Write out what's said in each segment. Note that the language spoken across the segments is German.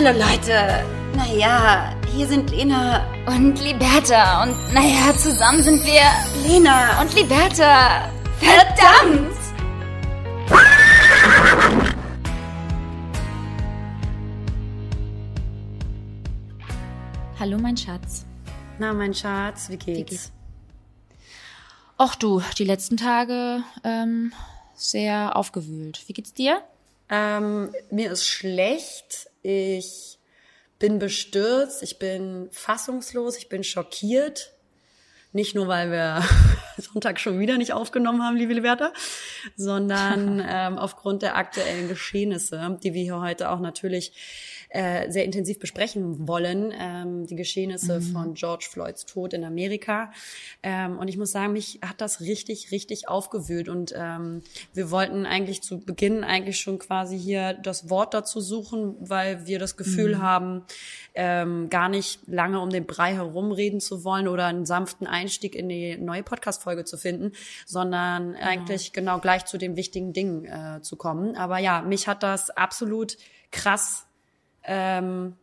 Hallo Leute. Naja, hier sind Lena und Liberta. Und naja, zusammen sind wir Lena und Liberta. Verdammt! Hallo, mein Schatz. Na, mein Schatz, wie geht's? Wie geht's? Och du, die letzten Tage ähm, sehr aufgewühlt. Wie geht's dir? Ähm, mir ist schlecht. Ich bin bestürzt. Ich bin fassungslos. Ich bin schockiert. Nicht nur, weil wir Sonntag schon wieder nicht aufgenommen haben, liebe Liberta, sondern ähm, aufgrund der aktuellen Geschehnisse, die wir hier heute auch natürlich äh, sehr intensiv besprechen wollen, ähm, die Geschehnisse mhm. von George Floyds Tod in Amerika. Ähm, und ich muss sagen, mich hat das richtig, richtig aufgewühlt. Und ähm, wir wollten eigentlich zu Beginn eigentlich schon quasi hier das Wort dazu suchen, weil wir das Gefühl mhm. haben, ähm, gar nicht lange um den Brei herumreden zu wollen oder einen sanften Einstieg in die neue Podcast-Folge zu finden, sondern genau. eigentlich genau gleich zu den wichtigen Dingen äh, zu kommen. Aber ja, mich hat das absolut krass ähm,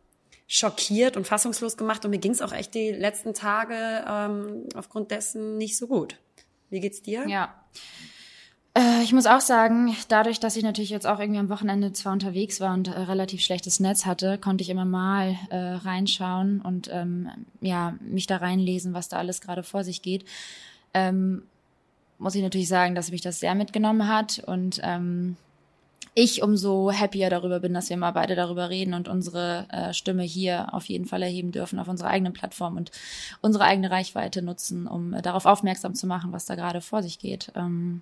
schockiert und fassungslos gemacht und mir ging es auch echt die letzten Tage ähm, aufgrund dessen nicht so gut. Wie geht's dir? Ja. Äh, ich muss auch sagen, dadurch, dass ich natürlich jetzt auch irgendwie am Wochenende zwar unterwegs war und äh, relativ schlechtes Netz hatte, konnte ich immer mal äh, reinschauen und ähm, ja mich da reinlesen, was da alles gerade vor sich geht. Ähm, muss ich natürlich sagen, dass mich das sehr mitgenommen hat und ähm, ich umso happier darüber bin, dass wir mal beide darüber reden und unsere äh, Stimme hier auf jeden Fall erheben dürfen auf unserer eigenen Plattform und unsere eigene Reichweite nutzen, um äh, darauf aufmerksam zu machen, was da gerade vor sich geht. Ähm,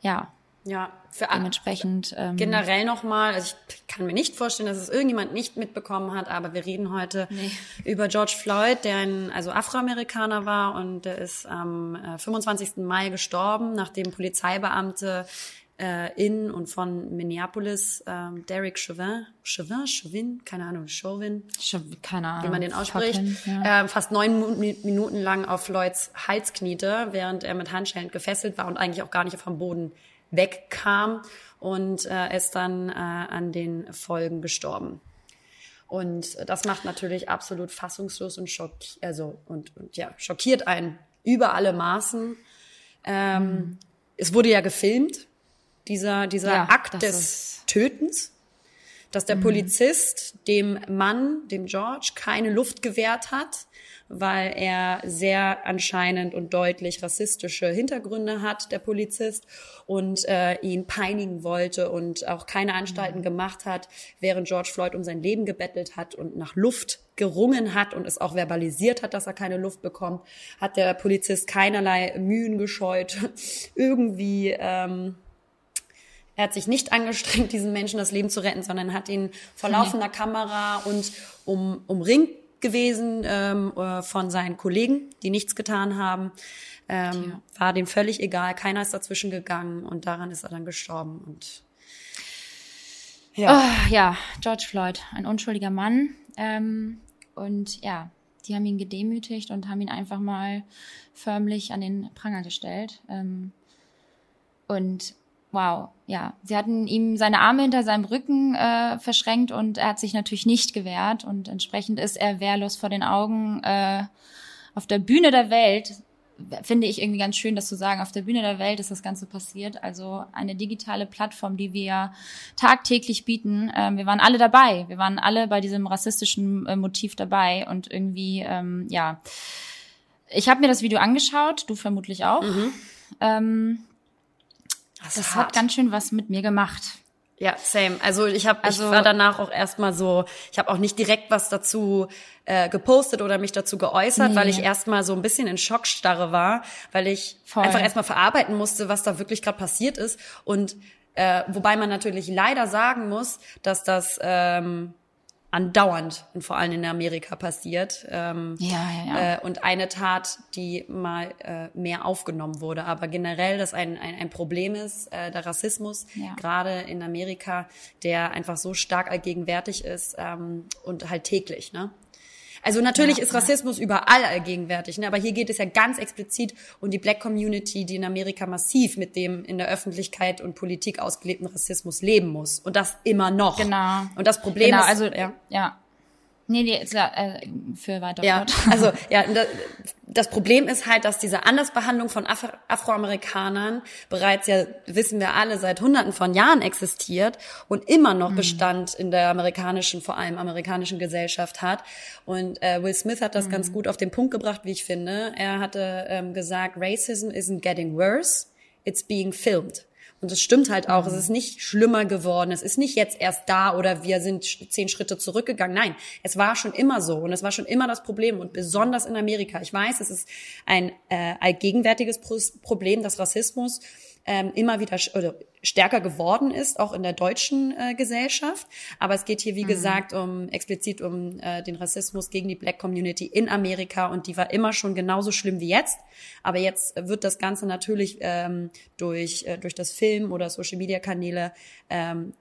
ja. Ja, für dementsprechend ähm, generell nochmal, also ich kann mir nicht vorstellen, dass es irgendjemand nicht mitbekommen hat, aber wir reden heute nee. über George Floyd, der ein also Afroamerikaner war und der ist am äh, 25. Mai gestorben, nachdem Polizeibeamte äh, in und von Minneapolis, ähm, Derek Chauvin, Chauvin, Chauvin, keine Ahnung, Chauvin, keine Ahnung, wie man den ausspricht, Fucking, ja. äh, fast neun Minuten lang auf Lloyds Hals kniete, während er mit Handschellen gefesselt war und eigentlich auch gar nicht vom Boden wegkam und äh, ist dann äh, an den Folgen gestorben. Und das macht natürlich absolut fassungslos und schockiert, also und, und ja schockiert einen über alle Maßen. Ähm, mhm. Es wurde ja gefilmt, dieser, dieser ja, Akt des Tötens, dass der mhm. Polizist dem Mann, dem George, keine Luft gewährt hat, weil er sehr anscheinend und deutlich rassistische Hintergründe hat, der Polizist, und äh, ihn peinigen wollte und auch keine Anstalten mhm. gemacht hat, während George Floyd um sein Leben gebettelt hat und nach Luft gerungen hat und es auch verbalisiert hat, dass er keine Luft bekommt, hat der Polizist keinerlei Mühen gescheut, irgendwie ähm, er hat sich nicht angestrengt, diesen Menschen das Leben zu retten, sondern hat ihn vor laufender nee. Kamera und um, umringt gewesen ähm, äh, von seinen Kollegen, die nichts getan haben. Ähm, ja. War dem völlig egal, keiner ist dazwischen gegangen und daran ist er dann gestorben. Und ja, oh, ja George Floyd, ein unschuldiger Mann. Ähm, und ja, die haben ihn gedemütigt und haben ihn einfach mal förmlich an den Pranger gestellt. Ähm, und wow, ja. Sie hatten ihm seine Arme hinter seinem Rücken äh, verschränkt und er hat sich natürlich nicht gewehrt und entsprechend ist er wehrlos vor den Augen äh, auf der Bühne der Welt. Finde ich irgendwie ganz schön, das zu sagen. Auf der Bühne der Welt ist das Ganze passiert. Also eine digitale Plattform, die wir tagtäglich bieten. Ähm, wir waren alle dabei. Wir waren alle bei diesem rassistischen äh, Motiv dabei und irgendwie, ähm, ja. Ich habe mir das Video angeschaut, du vermutlich auch. Mhm. Ähm, das, das hat ganz schön was mit mir gemacht. Ja, same. Also ich habe, also, ich war danach auch erstmal so, ich habe auch nicht direkt was dazu äh, gepostet oder mich dazu geäußert, nee. weil ich erstmal so ein bisschen in Schockstarre war, weil ich Voll. einfach erstmal verarbeiten musste, was da wirklich gerade passiert ist. Und äh, wobei man natürlich leider sagen muss, dass das ähm, andauernd und vor allem in Amerika passiert. Ähm, ja, ja, ja. Äh, und eine Tat, die mal äh, mehr aufgenommen wurde. Aber generell, dass ein, ein, ein Problem ist, äh, der Rassismus, ja. gerade in Amerika, der einfach so stark allgegenwärtig ist ähm, und halt täglich. Ne? Also natürlich ja, ist Rassismus ja. überall allgegenwärtig, ne? aber hier geht es ja ganz explizit um die Black Community, die in Amerika massiv mit dem in der Öffentlichkeit und Politik ausgelebten Rassismus leben muss. Und das immer noch. Genau. Und das Problem genau, ist, also ja. ja. Nee, nee, äh, für weiter Ja, also ja, das Problem ist halt, dass diese Andersbehandlung von Afro Afroamerikanern bereits ja, wissen wir alle, seit hunderten von Jahren existiert und immer noch mhm. Bestand in der amerikanischen, vor allem amerikanischen Gesellschaft hat. Und äh, Will Smith hat das mhm. ganz gut auf den Punkt gebracht, wie ich finde. Er hatte ähm, gesagt, Racism isn't getting worse, it's being filmed. Und es stimmt halt auch, mhm. es ist nicht schlimmer geworden, es ist nicht jetzt erst da oder wir sind zehn Schritte zurückgegangen. Nein, es war schon immer so und es war schon immer das Problem und besonders in Amerika. Ich weiß, es ist ein äh, allgegenwärtiges Problem, dass Rassismus ähm, immer wieder oder stärker geworden ist, auch in der deutschen äh, Gesellschaft. Aber es geht hier, wie mhm. gesagt, um explizit um äh, den Rassismus gegen die Black Community in Amerika und die war immer schon genauso schlimm wie jetzt. Aber jetzt wird das Ganze natürlich ähm, durch, äh, durch das Film oder Social Media Kanäle ähm,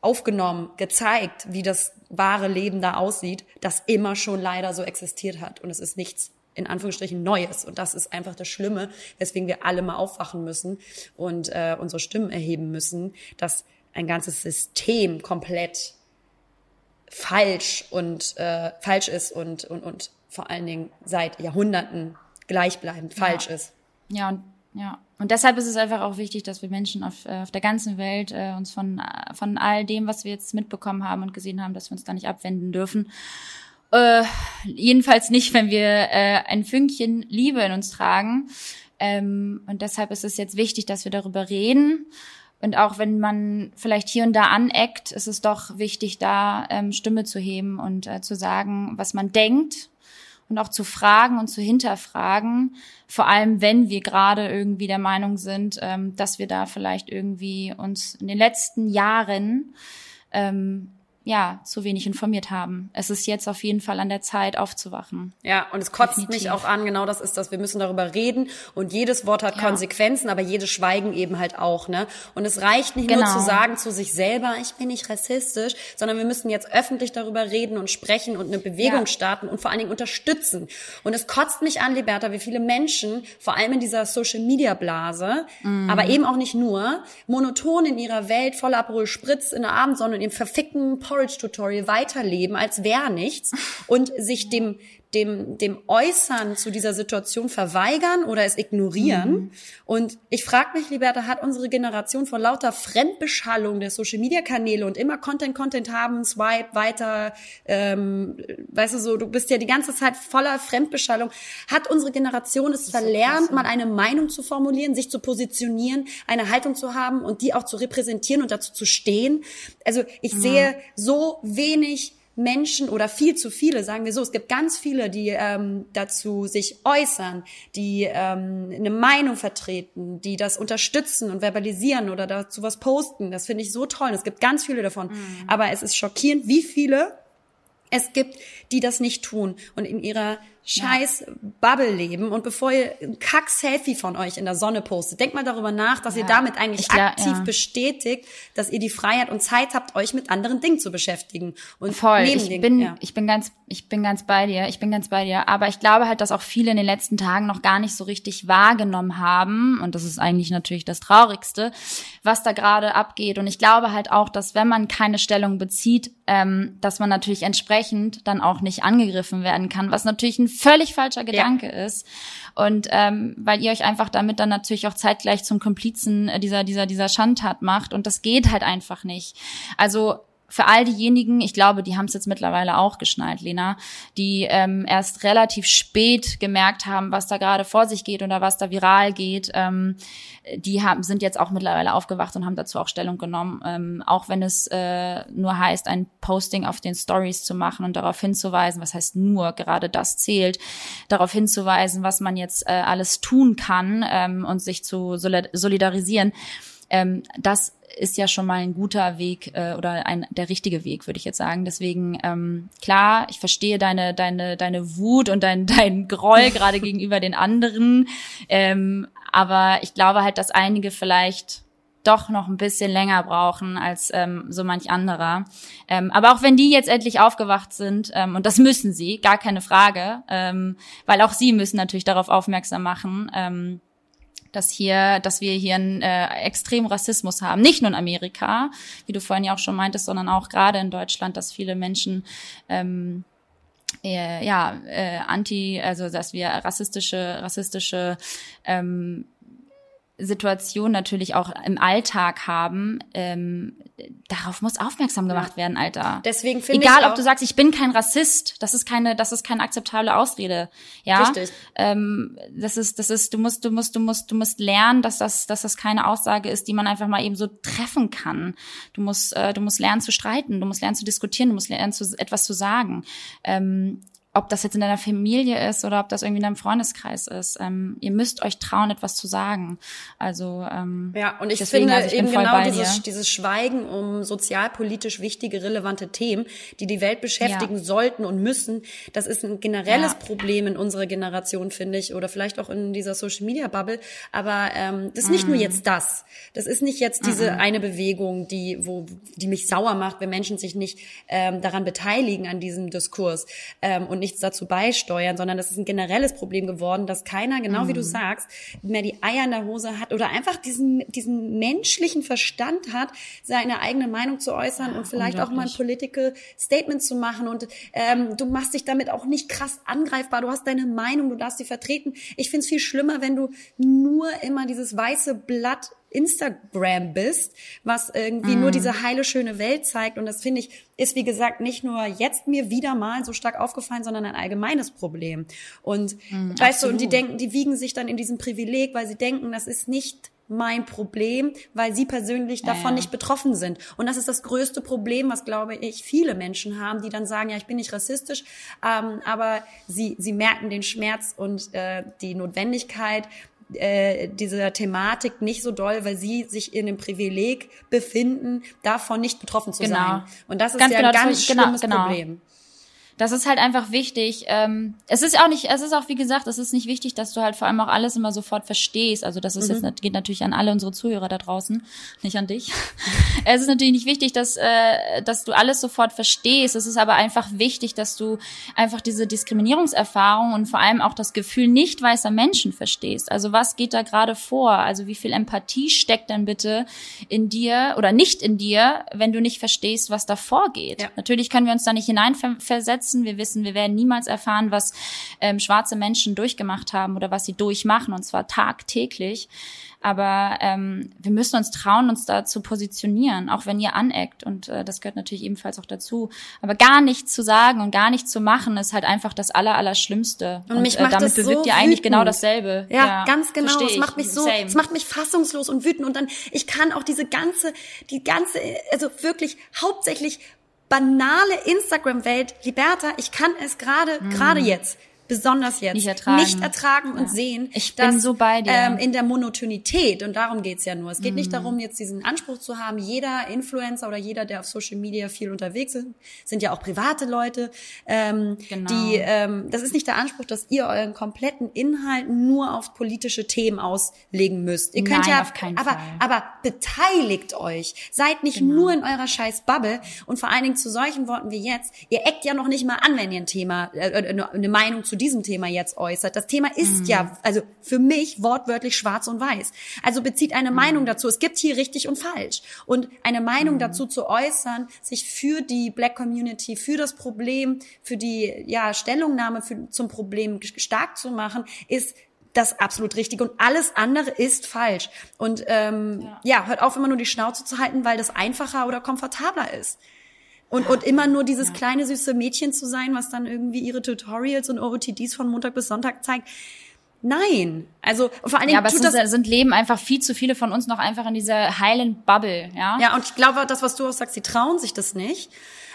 aufgenommen, gezeigt, wie das wahre Leben da aussieht, das immer schon leider so existiert hat. Und es ist nichts in Anführungsstrichen Neues. Und das ist einfach das Schlimme, weswegen wir alle mal aufwachen müssen und äh, unsere Stimmen erheben müssen, dass ein ganzes System komplett falsch und äh, falsch ist und, und, und vor allen Dingen seit Jahrhunderten gleichbleibend falsch ja. ist. Ja, und ja. Und deshalb ist es einfach auch wichtig, dass wir Menschen auf, äh, auf der ganzen Welt äh, uns von, von all dem, was wir jetzt mitbekommen haben und gesehen haben, dass wir uns da nicht abwenden dürfen äh, jedenfalls nicht, wenn wir äh, ein Fünkchen Liebe in uns tragen. Ähm, und deshalb ist es jetzt wichtig, dass wir darüber reden. Und auch wenn man vielleicht hier und da aneckt, ist es doch wichtig, da ähm, Stimme zu heben und äh, zu sagen, was man denkt und auch zu fragen und zu hinterfragen. Vor allem, wenn wir gerade irgendwie der Meinung sind, ähm, dass wir da vielleicht irgendwie uns in den letzten Jahren ähm, ja, zu wenig informiert haben. Es ist jetzt auf jeden Fall an der Zeit, aufzuwachen. Ja, und es kotzt Definitiv. mich auch an, genau das ist das. Wir müssen darüber reden und jedes Wort hat ja. Konsequenzen, aber jedes Schweigen eben halt auch, ne? Und es reicht nicht genau. nur zu sagen zu sich selber, ich bin nicht rassistisch, sondern wir müssen jetzt öffentlich darüber reden und sprechen und eine Bewegung ja. starten und vor allen Dingen unterstützen. Und es kotzt mich an, Liberta, wie viele Menschen, vor allem in dieser Social Media Blase, mm. aber eben auch nicht nur, monoton in ihrer Welt voller Aperol Spritz in der Abendsonne und im verfickten Porridge-Tutorial weiterleben, als wäre nichts. Und sich dem, dem, dem Äußern zu dieser Situation verweigern oder es ignorieren. Mhm. Und ich frage mich, Liberta, hat unsere Generation vor lauter Fremdbeschallung der Social-Media-Kanäle und immer Content, Content haben, Swipe, weiter, ähm, weißt du so, du bist ja die ganze Zeit voller Fremdbeschallung. Hat unsere Generation es verlernt, so mal eine Meinung zu formulieren, sich zu positionieren, eine Haltung zu haben und die auch zu repräsentieren und dazu zu stehen? Also ich mhm. sehe so wenig Menschen oder viel zu viele, sagen wir so, es gibt ganz viele, die ähm, dazu sich äußern, die ähm, eine Meinung vertreten, die das unterstützen und verbalisieren oder dazu was posten. Das finde ich so toll. Es gibt ganz viele davon. Mhm. Aber es ist schockierend, wie viele es gibt, die das nicht tun und in ihrer scheiß ja. Bubble leben und bevor ihr ein Kack-Selfie von euch in der Sonne postet, denkt mal darüber nach, dass ja. ihr damit eigentlich ich, aktiv ja. bestätigt, dass ihr die Freiheit und Zeit habt, euch mit anderen Dingen zu beschäftigen. Und Voll, ich den, bin, ich bin ganz, ich bin ganz bei dir, ich bin ganz bei dir, aber ich glaube halt, dass auch viele in den letzten Tagen noch gar nicht so richtig wahrgenommen haben und das ist eigentlich natürlich das Traurigste, was da gerade abgeht und ich glaube halt auch, dass wenn man keine Stellung bezieht, ähm, dass man natürlich entsprechend dann auch nicht angegriffen werden kann, was natürlich ein völlig falscher Gedanke ja. ist. Und ähm, weil ihr euch einfach damit dann natürlich auch zeitgleich zum Komplizen dieser, dieser, dieser Schandtat macht. Und das geht halt einfach nicht. Also für all diejenigen, ich glaube, die haben es jetzt mittlerweile auch geschnallt, Lena, die ähm, erst relativ spät gemerkt haben, was da gerade vor sich geht oder was da viral geht, ähm, die haben, sind jetzt auch mittlerweile aufgewacht und haben dazu auch Stellung genommen, ähm, auch wenn es äh, nur heißt, ein Posting auf den Stories zu machen und darauf hinzuweisen, was heißt nur, gerade das zählt, darauf hinzuweisen, was man jetzt äh, alles tun kann ähm, und sich zu solidarisieren. Ähm, das ist ja schon mal ein guter Weg äh, oder ein der richtige Weg, würde ich jetzt sagen. Deswegen ähm, klar, ich verstehe deine deine deine Wut und dein dein Groll gerade gegenüber den anderen, ähm, aber ich glaube halt, dass einige vielleicht doch noch ein bisschen länger brauchen als ähm, so manch anderer. Ähm, aber auch wenn die jetzt endlich aufgewacht sind, ähm, und das müssen sie, gar keine Frage, ähm, weil auch sie müssen natürlich darauf aufmerksam machen, ähm, dass hier, dass wir hier einen äh, extremen Rassismus haben. Nicht nur in Amerika, wie du vorhin ja auch schon meintest, sondern auch gerade in Deutschland, dass viele Menschen ähm, äh, ja äh, anti, also dass wir rassistische rassistische ähm, Situation natürlich auch im Alltag haben, ähm, darauf muss aufmerksam gemacht werden, Alter. Deswegen finde ich egal, ob du sagst, ich bin kein Rassist, das ist keine, das ist keine akzeptable Ausrede, ja. Richtig. Ähm, das ist, das ist, du musst, du musst, du musst, du musst lernen, dass das, dass das keine Aussage ist, die man einfach mal eben so treffen kann. Du musst, äh, du musst lernen zu streiten, du musst lernen zu diskutieren, du musst lernen zu etwas zu sagen. Ähm, ob das jetzt in deiner Familie ist oder ob das irgendwie in deinem Freundeskreis ist. Ähm, ihr müsst euch trauen, etwas zu sagen. Also ähm, ja, und ich deswegen, finde also ich eben genau dieses, dieses Schweigen um sozialpolitisch wichtige, relevante Themen, die die Welt beschäftigen ja. sollten und müssen. Das ist ein generelles ja. Problem in unserer Generation, finde ich, oder vielleicht auch in dieser Social Media Bubble. Aber ähm, das ist nicht mm. nur jetzt das. Das ist nicht jetzt diese mm eine Bewegung, die wo die mich sauer macht, wenn Menschen sich nicht ähm, daran beteiligen an diesem Diskurs ähm, und nichts dazu beisteuern, sondern das ist ein generelles Problem geworden, dass keiner, genau mhm. wie du mhm. sagst, mehr die Eier in der Hose hat oder einfach diesen, diesen menschlichen Verstand hat, seine eigene Meinung zu äußern ja, und vielleicht auch mal ein political Statement zu machen. Und ähm, du machst dich damit auch nicht krass angreifbar. Du hast deine Meinung, du darfst sie vertreten. Ich finde es viel schlimmer, wenn du nur immer dieses weiße Blatt Instagram bist, was irgendwie mm. nur diese heile, schöne Welt zeigt. Und das finde ich, ist wie gesagt nicht nur jetzt mir wieder mal so stark aufgefallen, sondern ein allgemeines Problem. Und mm, weißt absolut. du, und die denken, die wiegen sich dann in diesem Privileg, weil sie denken, das ist nicht mein Problem, weil sie persönlich davon ja. nicht betroffen sind. Und das ist das größte Problem, was, glaube ich, viele Menschen haben, die dann sagen, ja, ich bin nicht rassistisch, ähm, aber sie, sie merken den Schmerz und äh, die Notwendigkeit, äh, dieser Thematik nicht so doll, weil sie sich in dem Privileg befinden, davon nicht betroffen zu genau. sein. Und das ist ganz ja genau, ein ganz genau, schlimmes genau, Problem das ist halt einfach wichtig. Ähm, es ist auch nicht, es ist auch wie gesagt, es ist nicht wichtig, dass du halt vor allem auch alles immer sofort verstehst. Also das ist mhm. jetzt geht natürlich an alle unsere Zuhörer da draußen, nicht an dich. es ist natürlich nicht wichtig, dass äh, dass du alles sofort verstehst. Es ist aber einfach wichtig, dass du einfach diese Diskriminierungserfahrung und vor allem auch das Gefühl nicht weißer Menschen verstehst. Also was geht da gerade vor? Also wie viel Empathie steckt denn bitte in dir oder nicht in dir, wenn du nicht verstehst, was da vorgeht? Ja. Natürlich können wir uns da nicht hineinversetzen verletzen. Wir wissen, wir werden niemals erfahren, was ähm, schwarze Menschen durchgemacht haben oder was sie durchmachen, und zwar tagtäglich. Aber ähm, wir müssen uns trauen, uns da zu positionieren, auch wenn ihr aneckt. Und äh, das gehört natürlich ebenfalls auch dazu. Aber gar nichts zu sagen und gar nichts zu machen, ist halt einfach das Aller, Allerschlimmste. Und, und mich äh, macht damit das bewirkt so ihr eigentlich genau dasselbe. Ja, ja ganz genau. Es macht mich so, es macht mich fassungslos und wütend. Und dann, ich kann auch diese ganze, die ganze, also wirklich hauptsächlich banale Instagram-Welt, Liberta, ich kann es gerade, mm. gerade jetzt besonders jetzt nicht ertragen, nicht ertragen und sehen, ich bin dass, so bei dir. Ähm, in der Monotonität und darum geht's ja nur. Es geht mm. nicht mhm. darum, jetzt diesen Anspruch zu haben, jeder Influencer oder jeder, der auf Social Media viel unterwegs ist, sind ja auch private Leute, ähm, genau. die ähm, das ist nicht der Anspruch, dass ihr euren kompletten Inhalt nur auf politische Themen auslegen müsst. Ihr könnt Nein, ja, auf keinen aber Fall. aber beteiligt euch, seid nicht genau. nur in eurer scheiß Bubble und vor allen Dingen zu solchen Worten wie jetzt. Ihr eckt ja noch nicht mal an, wenn ihr ein Thema, äh, äh eine Meinung zu diesem Thema jetzt äußert. Das Thema ist mhm. ja, also für mich wortwörtlich schwarz und weiß. Also bezieht eine mhm. Meinung dazu. Es gibt hier richtig und falsch. Und eine Meinung mhm. dazu zu äußern, sich für die Black Community, für das Problem, für die ja, Stellungnahme für, zum Problem stark zu machen, ist das absolut richtig und alles andere ist falsch. Und ähm, ja. ja, hört auf, immer nur die Schnauze zu halten, weil das einfacher oder komfortabler ist. Und, und immer nur dieses ja. kleine süße Mädchen zu sein, was dann irgendwie ihre Tutorials und OOTDs von Montag bis Sonntag zeigt. Nein, also vor allen Dingen ja, aber tut es sind, sind Leben einfach viel zu viele von uns noch einfach in dieser heilen Bubble, ja. Ja, und ich glaube, das, was du auch sagst, sie trauen sich das nicht.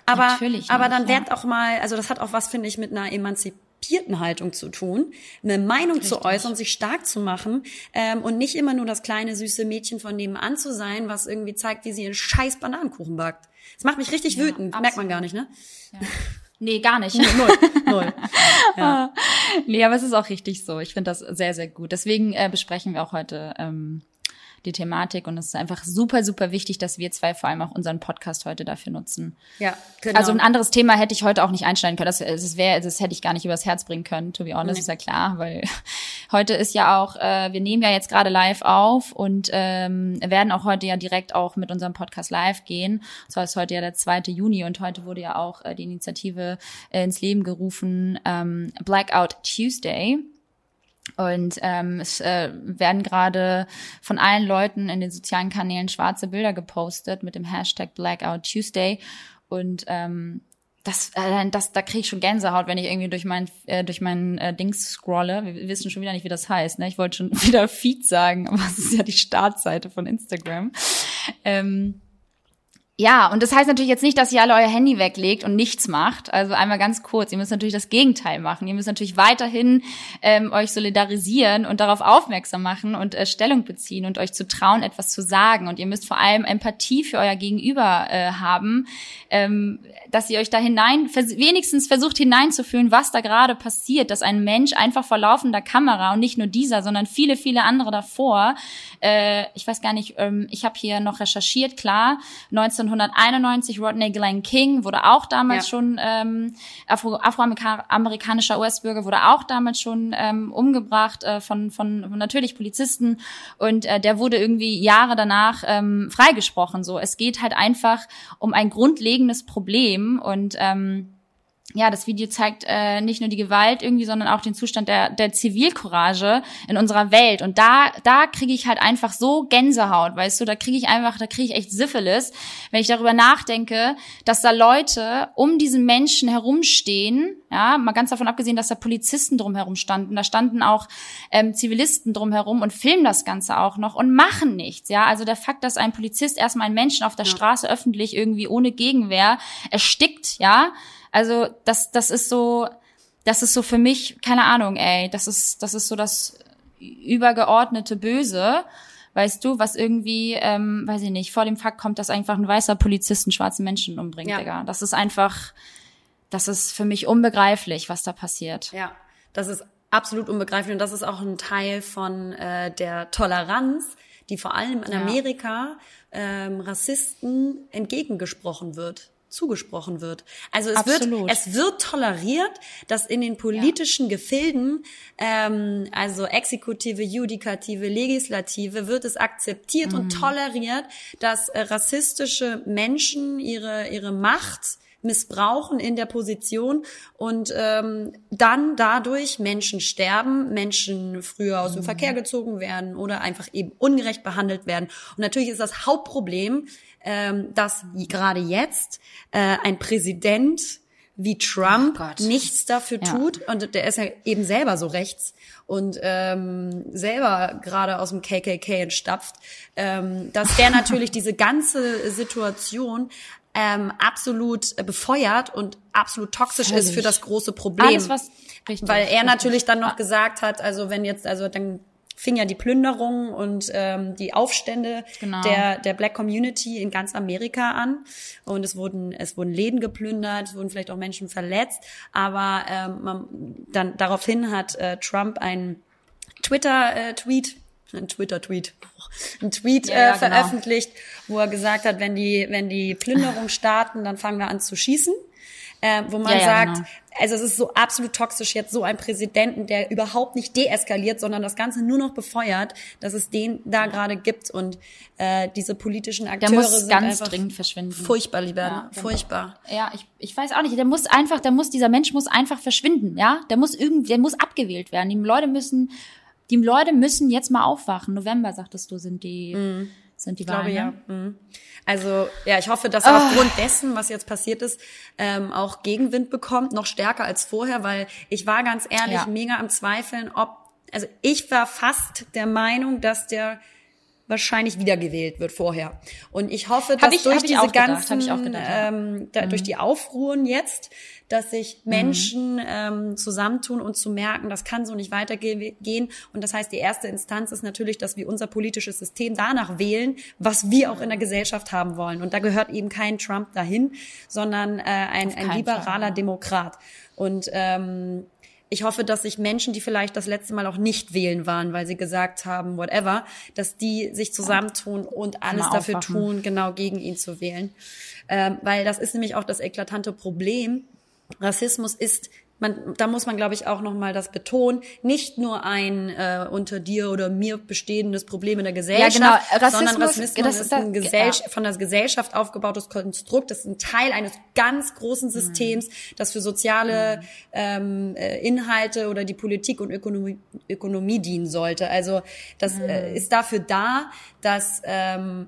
Aber, Natürlich aber dann ja. werd auch mal, also das hat auch was, finde ich, mit einer emanzipierten Haltung zu tun, eine Meinung Richtig. zu äußern, sich stark zu machen ähm, und nicht immer nur das kleine süße Mädchen von nebenan zu sein, was irgendwie zeigt, wie sie einen scheiß Bananenkuchen backt. Das macht mich richtig ja, wütend. Absolut. Merkt man gar nicht, ne? Ja. Nee, gar nicht. null, null. Ja. nee, aber es ist auch richtig so. Ich finde das sehr, sehr gut. Deswegen äh, besprechen wir auch heute ähm, die Thematik und es ist einfach super, super wichtig, dass wir zwei vor allem auch unseren Podcast heute dafür nutzen. Ja, genau. Also ein anderes Thema hätte ich heute auch nicht einstellen können. Das, das wäre, das hätte ich gar nicht übers Herz bringen können, to be honest, nee. ist ja klar, weil heute ist ja auch, äh, wir nehmen ja jetzt gerade live auf und ähm, werden auch heute ja direkt auch mit unserem Podcast live gehen. Und zwar ist heute ja der 2. Juni und heute wurde ja auch äh, die Initiative äh, ins Leben gerufen, ähm, Blackout Tuesday. Und ähm, es äh, werden gerade von allen Leuten in den sozialen Kanälen schwarze Bilder gepostet mit dem Hashtag Blackout Tuesday. Und ähm, das, äh, das, da kriege ich schon Gänsehaut, wenn ich irgendwie durch mein, äh, durch mein äh, Dings scrolle. Wir wissen schon wieder nicht, wie das heißt. Ne? Ich wollte schon wieder Feed sagen, aber es ist ja die Startseite von Instagram. Ähm, ja, und das heißt natürlich jetzt nicht, dass ihr alle euer Handy weglegt und nichts macht. Also einmal ganz kurz, ihr müsst natürlich das Gegenteil machen. Ihr müsst natürlich weiterhin ähm, euch solidarisieren und darauf aufmerksam machen und äh, Stellung beziehen und euch zu trauen, etwas zu sagen. Und ihr müsst vor allem Empathie für euer Gegenüber äh, haben, ähm, dass ihr euch da hinein, vers wenigstens versucht hineinzufühlen, was da gerade passiert, dass ein Mensch einfach vor laufender Kamera und nicht nur dieser, sondern viele, viele andere davor, äh, ich weiß gar nicht, ähm, ich habe hier noch recherchiert, klar, 19 1991 Rodney Glenn King wurde auch damals ja. schon ähm, Afro afroamerikanischer US-Bürger wurde auch damals schon ähm, umgebracht äh, von, von von natürlich Polizisten und äh, der wurde irgendwie Jahre danach ähm, freigesprochen. So, es geht halt einfach um ein grundlegendes Problem und ähm, ja, das Video zeigt äh, nicht nur die Gewalt irgendwie, sondern auch den Zustand der, der Zivilcourage in unserer Welt. Und da, da kriege ich halt einfach so Gänsehaut, weißt du, da kriege ich einfach, da kriege ich echt Syphilis, wenn ich darüber nachdenke, dass da Leute um diesen Menschen herumstehen, ja, mal ganz davon abgesehen, dass da Polizisten drumherum standen, da standen auch ähm, Zivilisten drumherum und filmen das Ganze auch noch und machen nichts, ja. Also der Fakt, dass ein Polizist erstmal einen Menschen auf der ja. Straße öffentlich irgendwie ohne Gegenwehr erstickt, ja, also das, das ist so, das ist so für mich, keine Ahnung, ey, das ist, das ist so das übergeordnete Böse, weißt du, was irgendwie, ähm, weiß ich nicht, vor dem Fakt kommt, dass einfach ein weißer Polizist einen schwarzen Menschen umbringt, ja. Digga. Das ist einfach, das ist für mich unbegreiflich, was da passiert. Ja, das ist absolut unbegreiflich und das ist auch ein Teil von äh, der Toleranz, die vor allem in Amerika ähm, Rassisten entgegengesprochen wird zugesprochen wird. Also es Absolut. wird es wird toleriert, dass in den politischen ja. Gefilden, ähm, also Exekutive, Judikative, Legislative, wird es akzeptiert mhm. und toleriert, dass äh, rassistische Menschen ihre ihre Macht missbrauchen in der Position und ähm, dann dadurch Menschen sterben, Menschen früher aus dem mhm. Verkehr gezogen werden oder einfach eben ungerecht behandelt werden. Und natürlich ist das Hauptproblem, ähm, dass gerade jetzt äh, ein Präsident wie Trump oh nichts dafür ja. tut und der ist ja eben selber so rechts und ähm, selber gerade aus dem KKK entstapft, ähm, dass der natürlich diese ganze Situation ähm, absolut befeuert und absolut toxisch Völlig. ist für das große Problem. Alles, was richtig, Weil er natürlich dann noch gesagt hat, also wenn jetzt, also dann fing ja die Plünderung und ähm, die Aufstände genau. der, der Black Community in ganz Amerika an. Und es wurden, es wurden Läden geplündert, es wurden vielleicht auch Menschen verletzt. Aber ähm, man, dann daraufhin hat äh, Trump einen Twitter-Tweet äh, ein Twitter-Tweet, ein Tweet ja, äh, ja, genau. veröffentlicht, wo er gesagt hat, wenn die, wenn die Plünderung starten, dann fangen wir an zu schießen äh, wo man ja, sagt, genau. Also es ist so absolut toxisch jetzt so ein Präsidenten, der überhaupt nicht deeskaliert, sondern das Ganze nur noch befeuert, dass es den da gerade gibt und äh, diese politischen Akteure der muss sind ganz dringend verschwinden. Furchtbar, lieber, ja, furchtbar. Ja, ich, ich weiß auch nicht, der muss einfach, der muss, dieser Mensch muss einfach verschwinden, ja, der muss irgendwie, der muss abgewählt werden. Die Leute müssen, die Leute müssen jetzt mal aufwachen. November, sagtest du, sind die, mm. Sind die Wahlen. Ich glaube, ja. Mm. Also ja, ich hoffe, dass er oh. aufgrund dessen, was jetzt passiert ist, ähm, auch Gegenwind bekommt, noch stärker als vorher, weil ich war ganz ehrlich ja. mega am Zweifeln, ob, also ich war fast der Meinung, dass der wahrscheinlich wiedergewählt wird vorher. Und ich hoffe, dass ich, durch diese gedacht, ganzen, gedacht, ja. ähm, da, mhm. durch die Aufruhen jetzt, dass sich mhm. Menschen mhm. ähm, zusammentun und zu merken, das kann so nicht weitergehen. Und das heißt, die erste Instanz ist natürlich, dass wir unser politisches System danach wählen, was wir auch in der Gesellschaft haben wollen. Und da gehört eben kein Trump dahin, sondern äh, ein, ein liberaler Fall. Demokrat. Und ähm, ich hoffe, dass sich Menschen, die vielleicht das letzte Mal auch nicht wählen waren, weil sie gesagt haben, whatever, dass die sich zusammentun und alles dafür tun, genau gegen ihn zu wählen. Ähm, weil das ist nämlich auch das eklatante Problem. Rassismus ist man, da muss man, glaube ich, auch nochmal das betonen, nicht nur ein äh, unter dir oder mir bestehendes Problem in der Gesellschaft, ja, genau. Rassismus, sondern Rassismus das ist ein Gesell ja. von der Gesellschaft aufgebautes Konstrukt, das ist ein Teil eines ganz großen Systems, mhm. das für soziale mhm. ähm, äh, Inhalte oder die Politik und Ökonomie, Ökonomie dienen sollte. Also das mhm. äh, ist dafür da, dass ähm,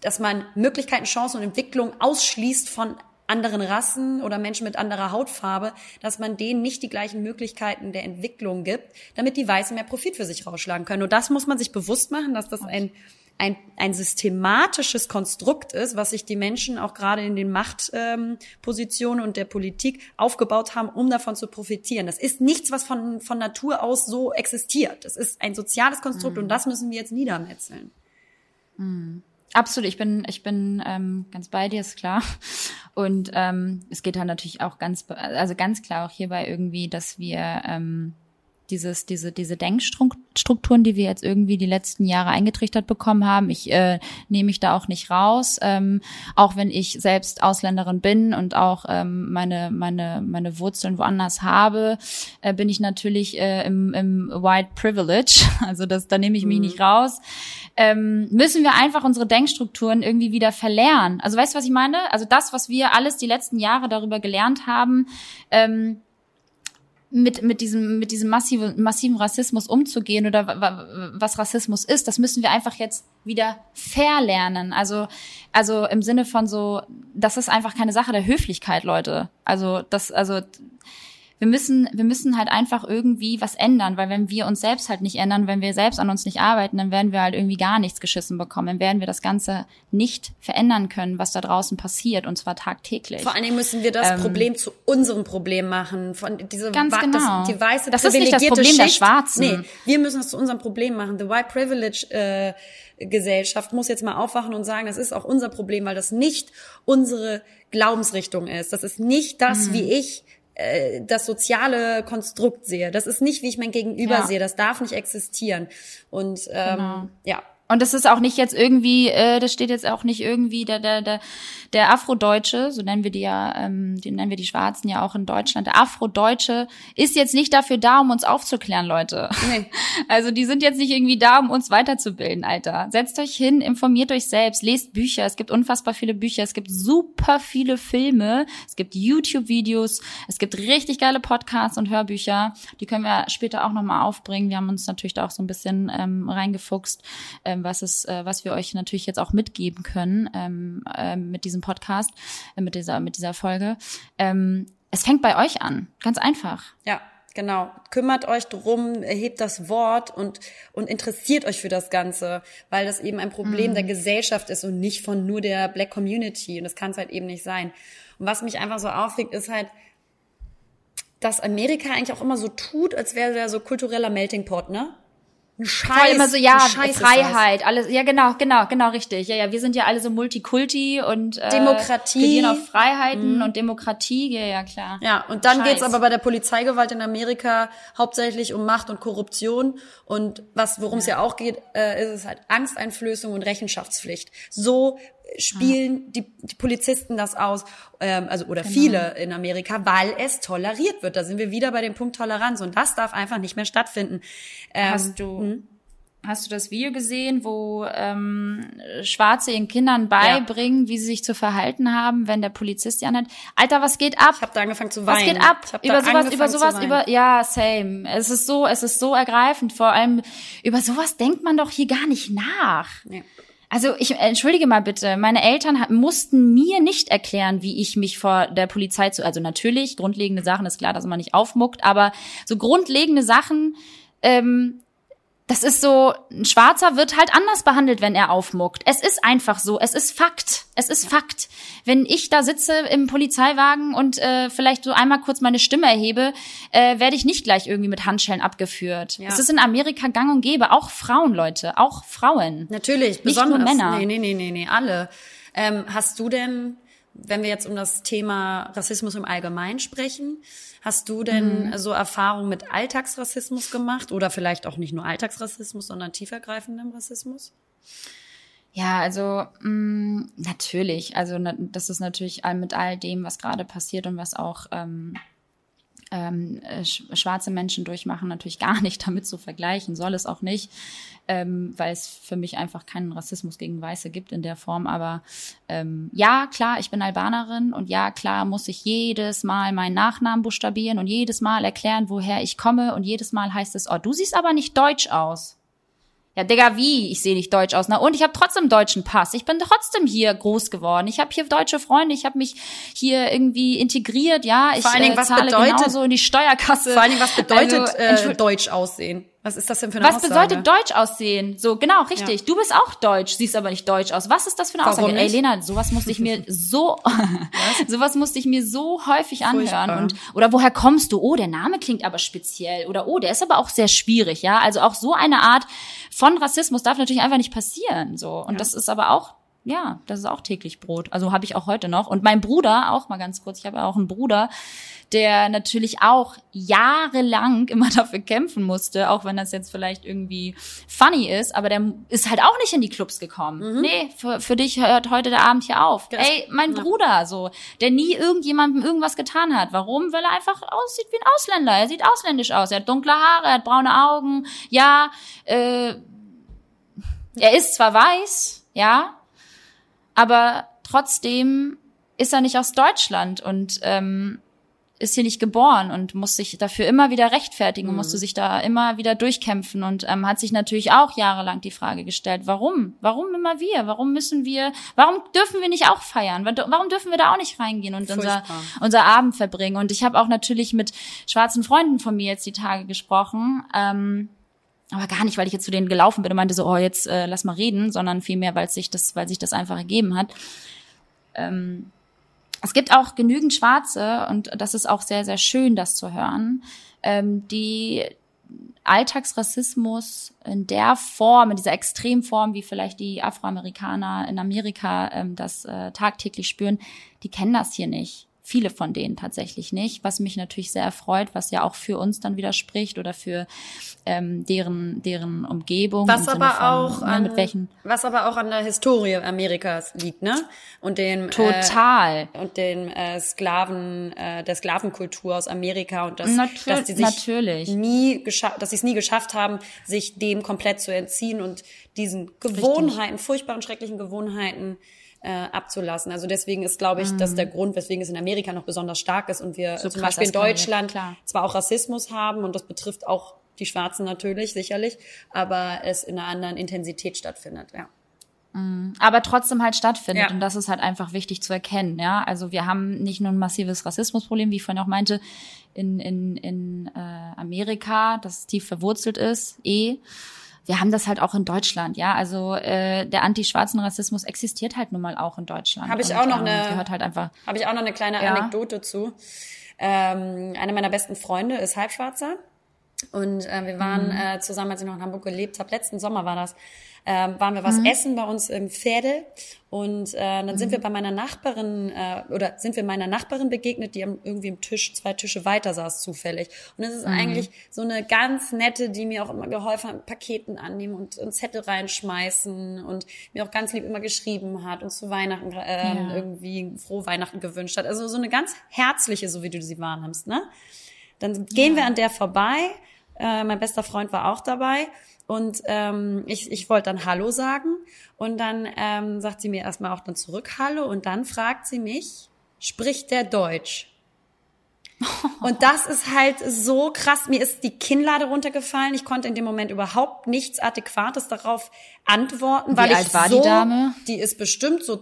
dass man Möglichkeiten, Chancen und Entwicklung ausschließt von anderen Rassen oder Menschen mit anderer Hautfarbe, dass man denen nicht die gleichen Möglichkeiten der Entwicklung gibt, damit die Weißen mehr Profit für sich rausschlagen können. Und das muss man sich bewusst machen, dass das ein, ein, ein systematisches Konstrukt ist, was sich die Menschen auch gerade in den Machtpositionen ähm, und der Politik aufgebaut haben, um davon zu profitieren. Das ist nichts, was von, von Natur aus so existiert. Das ist ein soziales Konstrukt mhm. und das müssen wir jetzt niedermetzeln. Mhm. Absolut, ich bin, ich bin ähm, ganz bei dir, ist klar. Und ähm, es geht halt natürlich auch ganz, also ganz klar auch hierbei irgendwie, dass wir ähm, dieses, diese, diese Denkstrukturen, die wir jetzt irgendwie die letzten Jahre eingetrichtert bekommen haben. Ich äh, nehme mich da auch nicht raus, ähm, auch wenn ich selbst Ausländerin bin und auch ähm, meine, meine, meine Wurzeln woanders habe, äh, bin ich natürlich äh, im, im White Privilege. Also das, da nehme ich mich mhm. nicht raus. Ähm, müssen wir einfach unsere Denkstrukturen irgendwie wieder verlernen. Also weißt du, was ich meine? Also das, was wir alles die letzten Jahre darüber gelernt haben, ähm, mit, mit diesem, mit diesem massiven, massiven Rassismus umzugehen oder was Rassismus ist, das müssen wir einfach jetzt wieder verlernen. Also, also im Sinne von so, das ist einfach keine Sache der Höflichkeit, Leute. Also, das, also, wir müssen, wir müssen halt einfach irgendwie was ändern, weil wenn wir uns selbst halt nicht ändern, wenn wir selbst an uns nicht arbeiten, dann werden wir halt irgendwie gar nichts geschissen bekommen. Dann werden wir das Ganze nicht verändern können, was da draußen passiert, und zwar tagtäglich. Vor allen Dingen müssen wir das ähm, Problem zu unserem Problem machen. Von diese ganz genau. Das, die weiße das ist nicht das Problem Schicht. der Schwarzen. Nee, wir müssen das zu unserem Problem machen. The White Privilege äh, Gesellschaft muss jetzt mal aufwachen und sagen, das ist auch unser Problem, weil das nicht unsere Glaubensrichtung ist. Das ist nicht das, mhm. wie ich äh, das soziale Konstrukt sehe. Das ist nicht, wie ich mein Gegenüber ja. sehe. Das darf nicht existieren. Und ähm, genau. ja, und das ist auch nicht jetzt irgendwie, äh, das steht jetzt auch nicht irgendwie der der der der Afrodeutsche, so nennen wir die ja, ähm, die nennen wir die Schwarzen ja auch in Deutschland. Der Afrodeutsche ist jetzt nicht dafür da, um uns aufzuklären, Leute. Nee. Also die sind jetzt nicht irgendwie da, um uns weiterzubilden, Alter. Setzt euch hin, informiert euch selbst, lest Bücher. Es gibt unfassbar viele Bücher, es gibt super viele Filme, es gibt YouTube-Videos, es gibt richtig geile Podcasts und Hörbücher. Die können wir später auch nochmal aufbringen. Wir haben uns natürlich da auch so ein bisschen ähm, reingefuchst. Äh, ähm, was es, äh, was wir euch natürlich jetzt auch mitgeben können ähm, äh, mit diesem Podcast, äh, mit dieser, mit dieser Folge. Ähm, es fängt bei euch an, ganz einfach. Ja, Genau. Kümmert euch drum, erhebt das Wort und, und interessiert euch für das Ganze, weil das eben ein Problem mm. der Gesellschaft ist und nicht von nur der Black Community. Und das kann es halt eben nicht sein. Und was mich einfach so aufregt, ist halt, dass Amerika eigentlich auch immer so tut, als wäre der so kultureller Melting Pot, ne? Scheiß, Voll immer so, ja, Freiheit, alles, ja, genau, genau, genau, richtig. Ja, ja, wir sind ja alle so Multikulti und äh, Demokratie. Wir auf Freiheiten mhm. und Demokratie, ja, ja, klar. Ja, und dann Scheiß. geht's aber bei der Polizeigewalt in Amerika hauptsächlich um Macht und Korruption. Und was, worum es ja. ja auch geht, äh, ist es halt Angsteinflößung und Rechenschaftspflicht. So spielen die, die Polizisten das aus, ähm, also oder genau. viele in Amerika, weil es toleriert wird. Da sind wir wieder bei dem Punkt Toleranz und das darf einfach nicht mehr stattfinden. Ähm, Hast du mh? Hast du das Video gesehen, wo ähm, Schwarze ihren Kindern beibringen, ja. wie sie sich zu verhalten haben, wenn der Polizist die anhält? Alter, was geht ab? Ich habe da angefangen zu weinen. Was geht ab? Über sowas, über sowas, über ja, same. Es ist so, es ist so ergreifend. Vor allem über sowas denkt man doch hier gar nicht nach. Ja. Also ich entschuldige mal bitte, meine Eltern mussten mir nicht erklären, wie ich mich vor der Polizei zu, also natürlich grundlegende Sachen ist klar, dass man nicht aufmuckt, aber so grundlegende Sachen ähm, das ist so, ein Schwarzer wird halt anders behandelt, wenn er aufmuckt. Es ist einfach so, es ist Fakt. Es ist Fakt. Wenn ich da sitze im Polizeiwagen und äh, vielleicht so einmal kurz meine Stimme erhebe, äh, werde ich nicht gleich irgendwie mit Handschellen abgeführt. Ja. Es ist in Amerika gang und gäbe, auch Frauen, Leute, auch Frauen. Natürlich, nicht nur Männer. Nee, nee, nee, nee, nee, alle. Ähm, hast du denn wenn wir jetzt um das Thema Rassismus im Allgemeinen sprechen, hast du denn mhm. so Erfahrungen mit Alltagsrassismus gemacht oder vielleicht auch nicht nur Alltagsrassismus, sondern tiefergreifendem Rassismus? Ja, also mh, mm, natürlich. Also das ist natürlich mit all dem, was gerade passiert und was auch ähm, ähm, schwarze Menschen durchmachen, natürlich gar nicht damit zu vergleichen, soll es auch nicht, ähm, weil es für mich einfach keinen Rassismus gegen Weiße gibt in der Form. Aber ähm, ja, klar, ich bin Albanerin und ja, klar muss ich jedes Mal meinen Nachnamen buchstabieren und jedes Mal erklären, woher ich komme und jedes Mal heißt es, oh, du siehst aber nicht deutsch aus. Ja, Digga, wie? Ich sehe nicht deutsch aus. Na und ich habe trotzdem deutschen Pass. Ich bin trotzdem hier groß geworden. Ich habe hier deutsche Freunde. Ich habe mich hier irgendwie integriert. Ja, ich vor allen Dingen, äh, was zahle bedeutet, genauso in die Steuerkasse. Vor allen Dingen, was bedeutet also, äh, deutsch aussehen? Was ist das denn für eine Was Aussage? bedeutet deutsch aussehen? So, genau, richtig. Ja. Du bist auch deutsch, siehst aber nicht deutsch aus. Was ist das für eine Warum Aussage? Nicht? Ey, Lena, sowas musste ich mir so, sowas musste ich mir so häufig anhören. Furchtbar. Und, oder woher kommst du? Oh, der Name klingt aber speziell. Oder oh, der ist aber auch sehr schwierig, ja. Also auch so eine Art von Rassismus darf natürlich einfach nicht passieren, so. Und ja. das ist aber auch ja, das ist auch täglich Brot. Also habe ich auch heute noch. Und mein Bruder, auch mal ganz kurz, ich habe auch einen Bruder, der natürlich auch jahrelang immer dafür kämpfen musste, auch wenn das jetzt vielleicht irgendwie funny ist, aber der ist halt auch nicht in die Clubs gekommen. Mhm. Nee, für, für dich hört heute der Abend hier auf. Das, Ey, mein ja. Bruder, so, der nie irgendjemandem irgendwas getan hat. Warum? Weil er einfach aussieht wie ein Ausländer. Er sieht ausländisch aus. Er hat dunkle Haare, er hat braune Augen. Ja, äh, er ist zwar weiß, ja, aber trotzdem ist er nicht aus Deutschland und ähm, ist hier nicht geboren und muss sich dafür immer wieder rechtfertigen und musste mhm. sich da immer wieder durchkämpfen und ähm, hat sich natürlich auch jahrelang die Frage gestellt, warum? Warum immer wir? Warum müssen wir, warum dürfen wir nicht auch feiern? Warum dürfen wir da auch nicht reingehen und unser, unser Abend verbringen? Und ich habe auch natürlich mit schwarzen Freunden von mir jetzt die Tage gesprochen. Ähm, aber gar nicht, weil ich jetzt zu denen gelaufen bin und meinte so, oh, jetzt äh, lass mal reden, sondern vielmehr, weil sich das, weil sich das einfach ergeben hat. Ähm, es gibt auch genügend Schwarze, und das ist auch sehr, sehr schön, das zu hören, ähm, die Alltagsrassismus in der Form, in dieser Extremform, wie vielleicht die Afroamerikaner in Amerika ähm, das äh, tagtäglich spüren, die kennen das hier nicht viele von denen tatsächlich nicht, was mich natürlich sehr erfreut, was ja auch für uns dann widerspricht oder für ähm, deren deren Umgebung. Was aber von, auch ne, an, welchen was aber auch an der Historie Amerikas liegt, ne? Und den total äh, und den äh, Sklaven äh, der Sklavenkultur aus Amerika und das, Natür dass die sich natürlich. nie geschafft, dass sie es nie geschafft haben, sich dem komplett zu entziehen und diesen Gewohnheiten, Richtig. furchtbaren schrecklichen Gewohnheiten äh, abzulassen. Also deswegen ist, glaube ich, mhm. das der Grund, weswegen es in Amerika noch besonders stark ist und wir so zum Beispiel in Deutschland klar. zwar auch Rassismus haben und das betrifft auch die Schwarzen natürlich, sicherlich, aber es in einer anderen Intensität stattfindet, ja. Mhm. Aber trotzdem halt stattfindet. Ja. Und das ist halt einfach wichtig zu erkennen, ja. Also wir haben nicht nur ein massives Rassismusproblem, wie ich vorhin auch meinte, in, in, in äh, Amerika, das tief verwurzelt ist, eh wir haben das halt auch in Deutschland, ja. Also äh, der anti-schwarzen Rassismus existiert halt nun mal auch in Deutschland. Habe ich auch noch ähm, eine, gehört halt einfach. Habe ich auch noch eine kleine ja. Anekdote zu. Ähm, einer meiner besten Freunde ist Halbschwarzer und äh, wir waren mhm. äh, zusammen, als ich noch in Hamburg gelebt habe. Letzten Sommer war das ähm, waren wir was mhm. essen bei uns im Pferde und äh, dann mhm. sind wir bei meiner Nachbarin äh, oder sind wir meiner Nachbarin begegnet, die irgendwie im Tisch zwei Tische weiter saß zufällig. Und es ist mhm. eigentlich so eine ganz nette, die mir auch immer geholfen hat, Paketen annehmen und, und Zettel reinschmeißen und mir auch ganz lieb immer geschrieben hat und zu Weihnachten äh, ja. irgendwie frohe Weihnachten gewünscht hat. Also so eine ganz herzliche, so wie du sie wahrnimmst, ne? Dann gehen ja. wir an der vorbei. Äh, mein bester Freund war auch dabei und ähm, ich, ich wollte dann Hallo sagen und dann ähm, sagt sie mir erstmal auch dann zurück Hallo und dann fragt sie mich, spricht der Deutsch? Und das ist halt so krass. Mir ist die Kinnlade runtergefallen. Ich konnte in dem Moment überhaupt nichts Adäquates darauf antworten, weil Wie alt ich war so, die Dame? Die ist bestimmt so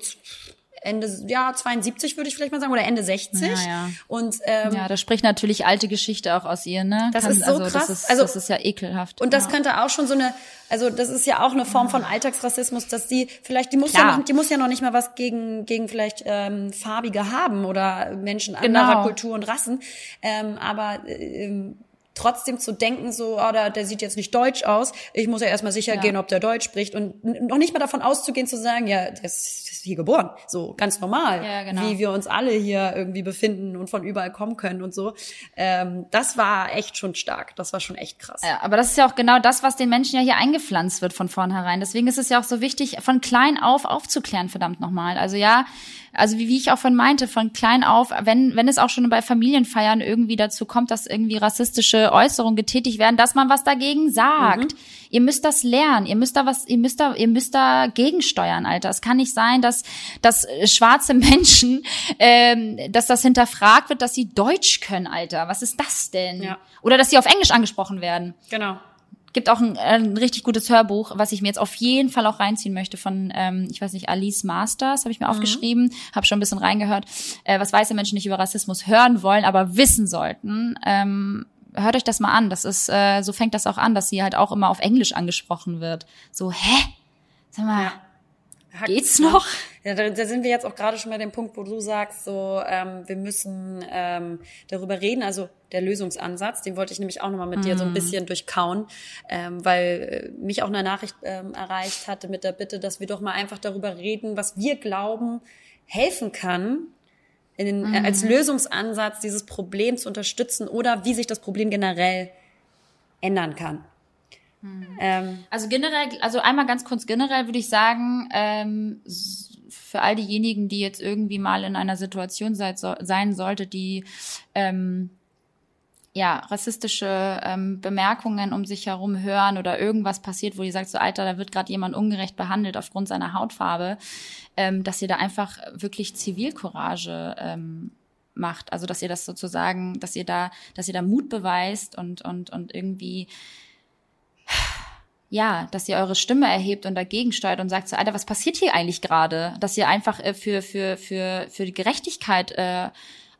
Ende, ja, 72 würde ich vielleicht mal sagen, oder Ende 60. Ja, ja. Und, ähm, ja, da spricht natürlich alte Geschichte auch aus ihr, ne? Das Kann, ist so also, krass. Das ist, also, das ist ja ekelhaft. Und das ja. könnte auch schon so eine, also das ist ja auch eine Form von Alltagsrassismus, dass die vielleicht, die muss Klar. ja noch, die muss ja noch nicht mal was gegen, gegen vielleicht ähm, Farbige haben oder Menschen anderer genau. Kultur und Rassen. Ähm, aber ähm, trotzdem zu denken, so, oh, der, der sieht jetzt nicht deutsch aus, ich muss ja erstmal sicher ja. gehen, ob der Deutsch spricht und noch nicht mal davon auszugehen zu sagen, ja, ist hier geboren, so ganz normal, ja, genau. wie wir uns alle hier irgendwie befinden und von überall kommen können und so. Ähm, das war echt schon stark, das war schon echt krass. Ja, aber das ist ja auch genau das, was den Menschen ja hier eingepflanzt wird von vornherein. Deswegen ist es ja auch so wichtig, von klein auf aufzuklären, verdammt nochmal. Also ja, also wie, wie ich auch von meinte, von klein auf, wenn, wenn es auch schon bei Familienfeiern irgendwie dazu kommt, dass irgendwie rassistische Äußerungen getätigt werden, dass man was dagegen sagt. Mhm. Ihr müsst das lernen, ihr müsst da was, ihr müsst da, ihr müsst da gegensteuern, Alter. Es kann nicht sein, dass, dass schwarze Menschen, ähm, dass das hinterfragt wird, dass sie Deutsch können, Alter. Was ist das denn? Ja. Oder dass sie auf Englisch angesprochen werden. Genau. Gibt auch ein, ein richtig gutes Hörbuch, was ich mir jetzt auf jeden Fall auch reinziehen möchte von, ähm, ich weiß nicht, Alice Masters, habe ich mir mhm. aufgeschrieben, habe schon ein bisschen reingehört, äh, was weiße Menschen nicht über Rassismus hören wollen, aber wissen sollten. Ähm, hört euch das mal an. Das ist, äh, so fängt das auch an, dass sie halt auch immer auf Englisch angesprochen wird. So, hä? Sag mal, ja. Geht's noch? Ja, da, da sind wir jetzt auch gerade schon bei dem Punkt, wo du sagst, so ähm, wir müssen ähm, darüber reden. Also der Lösungsansatz, den wollte ich nämlich auch nochmal mit mm. dir so ein mhm. bisschen durchkauen, ähm, weil äh, mich auch eine Nachricht ähm, erreicht hatte mit der Bitte, dass wir doch mal einfach darüber reden, was wir glauben helfen kann, in den, äh, als mhm. Lösungsansatz dieses Problem zu unterstützen oder wie sich das Problem generell ändern kann. Hm. Ähm, also generell, also einmal ganz kurz generell würde ich sagen, ähm, für all diejenigen, die jetzt irgendwie mal in einer Situation seid, so, sein sollte, die ähm, ja, rassistische ähm, Bemerkungen um sich herum hören oder irgendwas passiert, wo ihr sagt, so Alter, da wird gerade jemand ungerecht behandelt aufgrund seiner Hautfarbe, ähm, dass ihr da einfach wirklich Zivilcourage ähm, macht. Also dass ihr das sozusagen, dass ihr da, dass ihr da Mut beweist und, und, und irgendwie ja, dass ihr eure Stimme erhebt und dagegen steuert und sagt so, Alter, was passiert hier eigentlich gerade? Dass ihr einfach äh, für, für, für, für die Gerechtigkeit äh,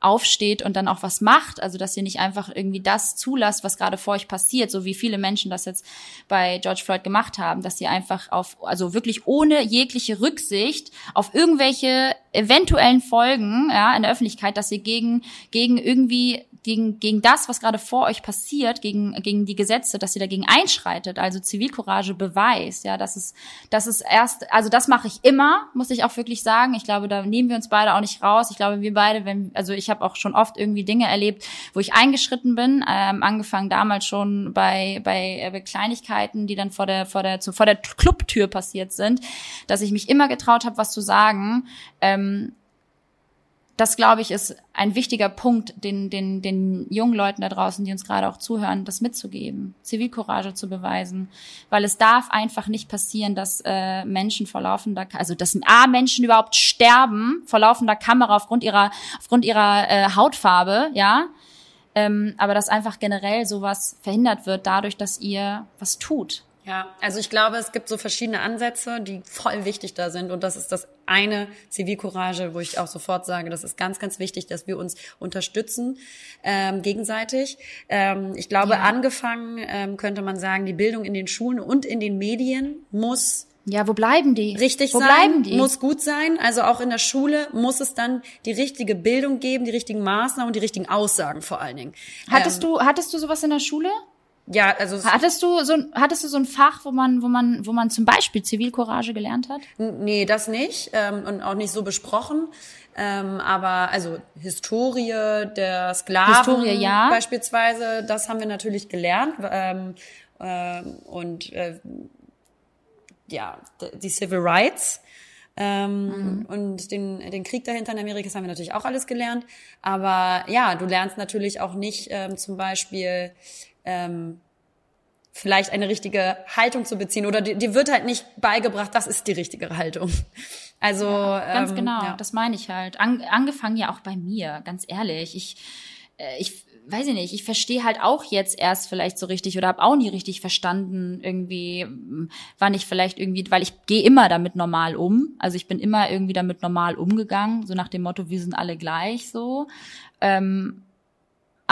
aufsteht und dann auch was macht. Also, dass ihr nicht einfach irgendwie das zulasst, was gerade vor euch passiert, so wie viele Menschen das jetzt bei George Floyd gemacht haben, dass ihr einfach auf, also wirklich ohne jegliche Rücksicht auf irgendwelche eventuellen Folgen, ja, in der Öffentlichkeit, dass ihr gegen, gegen irgendwie gegen, gegen das, was gerade vor euch passiert, gegen, gegen die Gesetze, dass ihr dagegen einschreitet, also Zivilcourage beweist, ja, das ist, das ist erst, also das mache ich immer, muss ich auch wirklich sagen. Ich glaube, da nehmen wir uns beide auch nicht raus. Ich glaube, wir beide, wenn, also ich habe auch schon oft irgendwie Dinge erlebt, wo ich eingeschritten bin, ähm, angefangen damals schon bei, bei, äh, bei Kleinigkeiten, die dann vor der, vor der, zu, vor der Clubtür passiert sind, dass ich mich immer getraut habe, was zu sagen. Ähm, das, glaube ich, ist ein wichtiger Punkt, den, den, den jungen Leuten da draußen, die uns gerade auch zuhören, das mitzugeben, Zivilcourage zu beweisen. Weil es darf einfach nicht passieren, dass äh, Menschen vor laufender, also dass A, Menschen überhaupt sterben vor laufender Kamera aufgrund ihrer, aufgrund ihrer äh, Hautfarbe, ja. Ähm, aber dass einfach generell sowas verhindert wird dadurch, dass ihr was tut. Ja, also ich glaube, es gibt so verschiedene Ansätze, die voll wichtig da sind. Und das ist das eine Zivilcourage, wo ich auch sofort sage, das ist ganz, ganz wichtig, dass wir uns unterstützen ähm, gegenseitig. Ähm, ich glaube, ja. angefangen ähm, könnte man sagen, die Bildung in den Schulen und in den Medien muss ja, wo bleiben die? Richtig wo sein, bleiben die? muss gut sein. Also auch in der Schule muss es dann die richtige Bildung geben, die richtigen Maßnahmen und die richtigen Aussagen vor allen Dingen. Hattest ähm, du hattest du sowas in der Schule? Ja, also hattest du so hattest du so ein Fach, wo man wo man wo man zum Beispiel Zivilcourage gelernt hat? Nee, das nicht ähm, und auch nicht so besprochen. Ähm, aber also Historie der Sklaven Historie, ja. beispielsweise, das haben wir natürlich gelernt ähm, äh, und äh, ja die Civil Rights. Ähm, mhm. Und den, den Krieg dahinter in Amerika das haben wir natürlich auch alles gelernt. Aber ja, du lernst natürlich auch nicht ähm, zum Beispiel ähm, vielleicht eine richtige Haltung zu beziehen oder dir, dir wird halt nicht beigebracht, das ist die richtige Haltung. Also ja, ganz ähm, genau, ja. das meine ich halt. An, angefangen ja auch bei mir, ganz ehrlich. Ich äh, ich weiß ich nicht, ich verstehe halt auch jetzt erst vielleicht so richtig oder habe auch nie richtig verstanden irgendwie, wann ich vielleicht irgendwie, weil ich gehe immer damit normal um. Also ich bin immer irgendwie damit normal umgegangen, so nach dem Motto, wir sind alle gleich so. Ähm,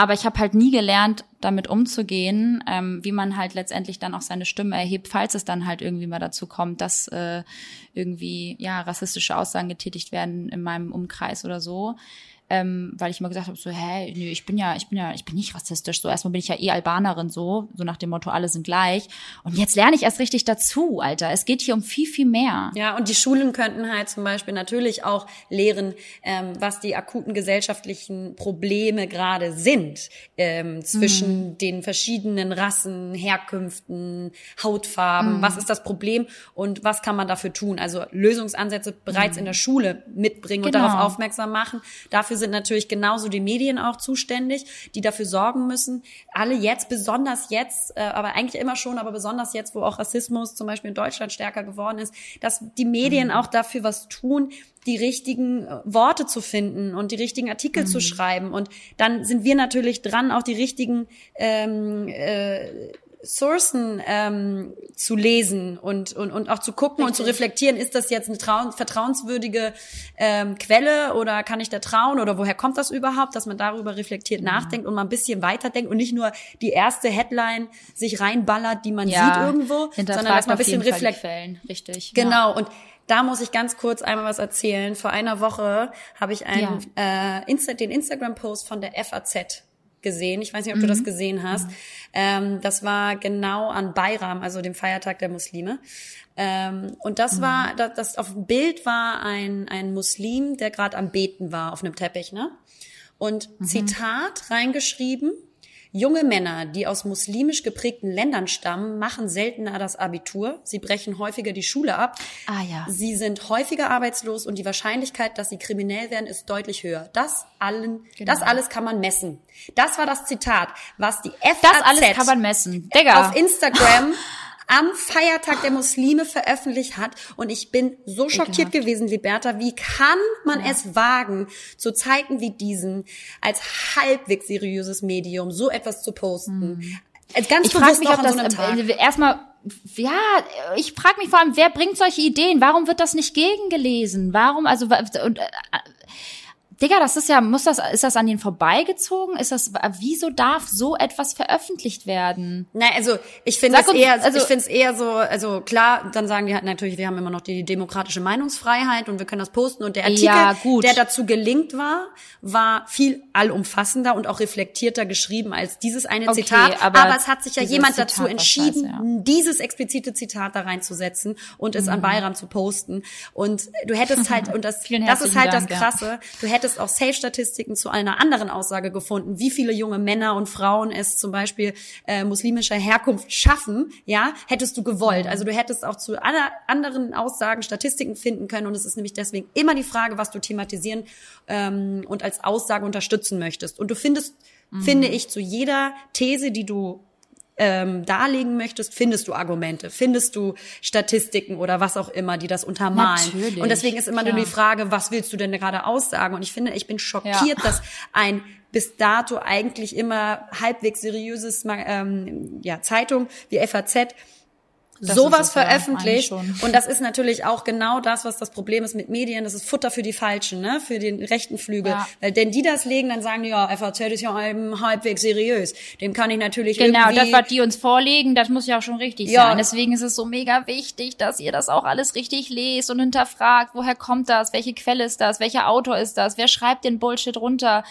aber ich habe halt nie gelernt, damit umzugehen, ähm, wie man halt letztendlich dann auch seine Stimme erhebt, falls es dann halt irgendwie mal dazu kommt, dass äh, irgendwie ja rassistische Aussagen getätigt werden in meinem Umkreis oder so ähm, weil ich immer gesagt habe, so, hä, nö, ich bin ja, ich bin ja, ich bin nicht rassistisch. So, erstmal bin ich ja eh Albanerin, so, so nach dem Motto, alle sind gleich. Und jetzt lerne ich erst richtig dazu, Alter. Es geht hier um viel, viel mehr. Ja, und die Schulen könnten halt zum Beispiel natürlich auch lehren, ähm, was die akuten gesellschaftlichen Probleme gerade sind, ähm, zwischen mhm. den verschiedenen Rassen, Herkünften, Hautfarben. Mhm. Was ist das Problem und was kann man dafür tun? Also Lösungsansätze bereits mhm. in der Schule mitbringen genau. und darauf aufmerksam machen. Dafür sind natürlich genauso die Medien auch zuständig, die dafür sorgen müssen. Alle jetzt, besonders jetzt, äh, aber eigentlich immer schon, aber besonders jetzt, wo auch Rassismus zum Beispiel in Deutschland stärker geworden ist, dass die Medien mhm. auch dafür was tun, die richtigen äh, Worte zu finden und die richtigen Artikel mhm. zu schreiben. Und dann sind wir natürlich dran, auch die richtigen ähm, äh, Sourcen ähm, zu lesen und, und, und auch zu gucken Richtig. und zu reflektieren, ist das jetzt eine trau vertrauenswürdige ähm, Quelle oder kann ich da trauen oder woher kommt das überhaupt, dass man darüber reflektiert ja. nachdenkt und mal ein bisschen weiterdenkt und nicht nur die erste Headline sich reinballert, die man ja. sieht irgendwo, sondern dass man ein bisschen reflektiert. Richtig. Genau. Ja. Und da muss ich ganz kurz einmal was erzählen. Vor einer Woche habe ich einen, äh, Insta den Instagram-Post von der FAZ gesehen. Ich weiß nicht, ob mhm. du das mhm. gesehen hast. Mhm. Ähm, das war genau an Bayram, also dem Feiertag der Muslime. Ähm, und das mhm. war, das, das auf dem Bild war ein, ein Muslim, der gerade am Beten war auf einem Teppich, ne? Und mhm. Zitat reingeschrieben, Junge Männer, die aus muslimisch geprägten Ländern stammen, machen seltener das Abitur. Sie brechen häufiger die Schule ab. Ah ja. Sie sind häufiger arbeitslos und die Wahrscheinlichkeit, dass sie kriminell werden, ist deutlich höher. Das allen, genau. das alles kann man messen. Das war das Zitat, was die FAZ das alles kann man messen. Digga. auf Instagram am Feiertag der Muslime veröffentlicht hat. Und ich bin so schockiert Ekelhaft. gewesen, Liberta. Wie kann man ja. es wagen, zu Zeiten wie diesen als halbwegs seriöses Medium so etwas zu posten? Mhm. Ganz ich frage mich, ob das so äh, erstmal ja, ich frage mich vor allem, wer bringt solche Ideen? Warum wird das nicht gegengelesen? Warum, also, und, äh, Digga, das ist ja, muss das, ist das an denen vorbeigezogen? Ist das, wieso darf so etwas veröffentlicht werden? Nein, also ich finde es eher, also, ich finde es eher so, also klar, dann sagen die halt natürlich, wir haben immer noch die demokratische Meinungsfreiheit und wir können das posten und der Artikel, ja, der dazu gelingt war, war viel allumfassender und auch reflektierter geschrieben als dieses eine okay, Zitat. Aber, aber, es hat sich ja jemand Zitat dazu entschieden, heißt, ja. dieses explizite Zitat da reinzusetzen und es mhm. an Bayram zu posten. Und du hättest halt, und das, das ist halt Dank, das Krasse, ja. du hättest hättest auch Safe-Statistiken zu einer anderen Aussage gefunden, wie viele junge Männer und Frauen es zum Beispiel äh, muslimischer Herkunft schaffen, ja, hättest du gewollt. Also du hättest auch zu anderen Aussagen Statistiken finden können und es ist nämlich deswegen immer die Frage, was du thematisieren ähm, und als Aussage unterstützen möchtest. Und du findest, mhm. finde ich, zu jeder These, die du ähm, darlegen möchtest, findest du Argumente, findest du Statistiken oder was auch immer, die das untermalen. Natürlich, und deswegen ist immer nur die Frage, was willst du denn gerade aussagen? Und ich finde, ich bin schockiert, ja. dass ein bis dato eigentlich immer halbwegs seriöses ähm, ja, Zeitung wie FAZ das sowas veröffentlicht. Und das ist natürlich auch genau das, was das Problem ist mit Medien. Das ist Futter für die Falschen, ne? für den rechten Flügel. Ja. Weil denn die das legen, dann sagen die, ja, FAZ ist ja halbwegs seriös. Dem kann ich natürlich genau. Genau, das, was die uns vorlegen, das muss ja auch schon richtig ja. sein. Deswegen ist es so mega wichtig, dass ihr das auch alles richtig lest und hinterfragt, woher kommt das, welche Quelle ist das, welcher Autor ist das, wer schreibt den Bullshit runter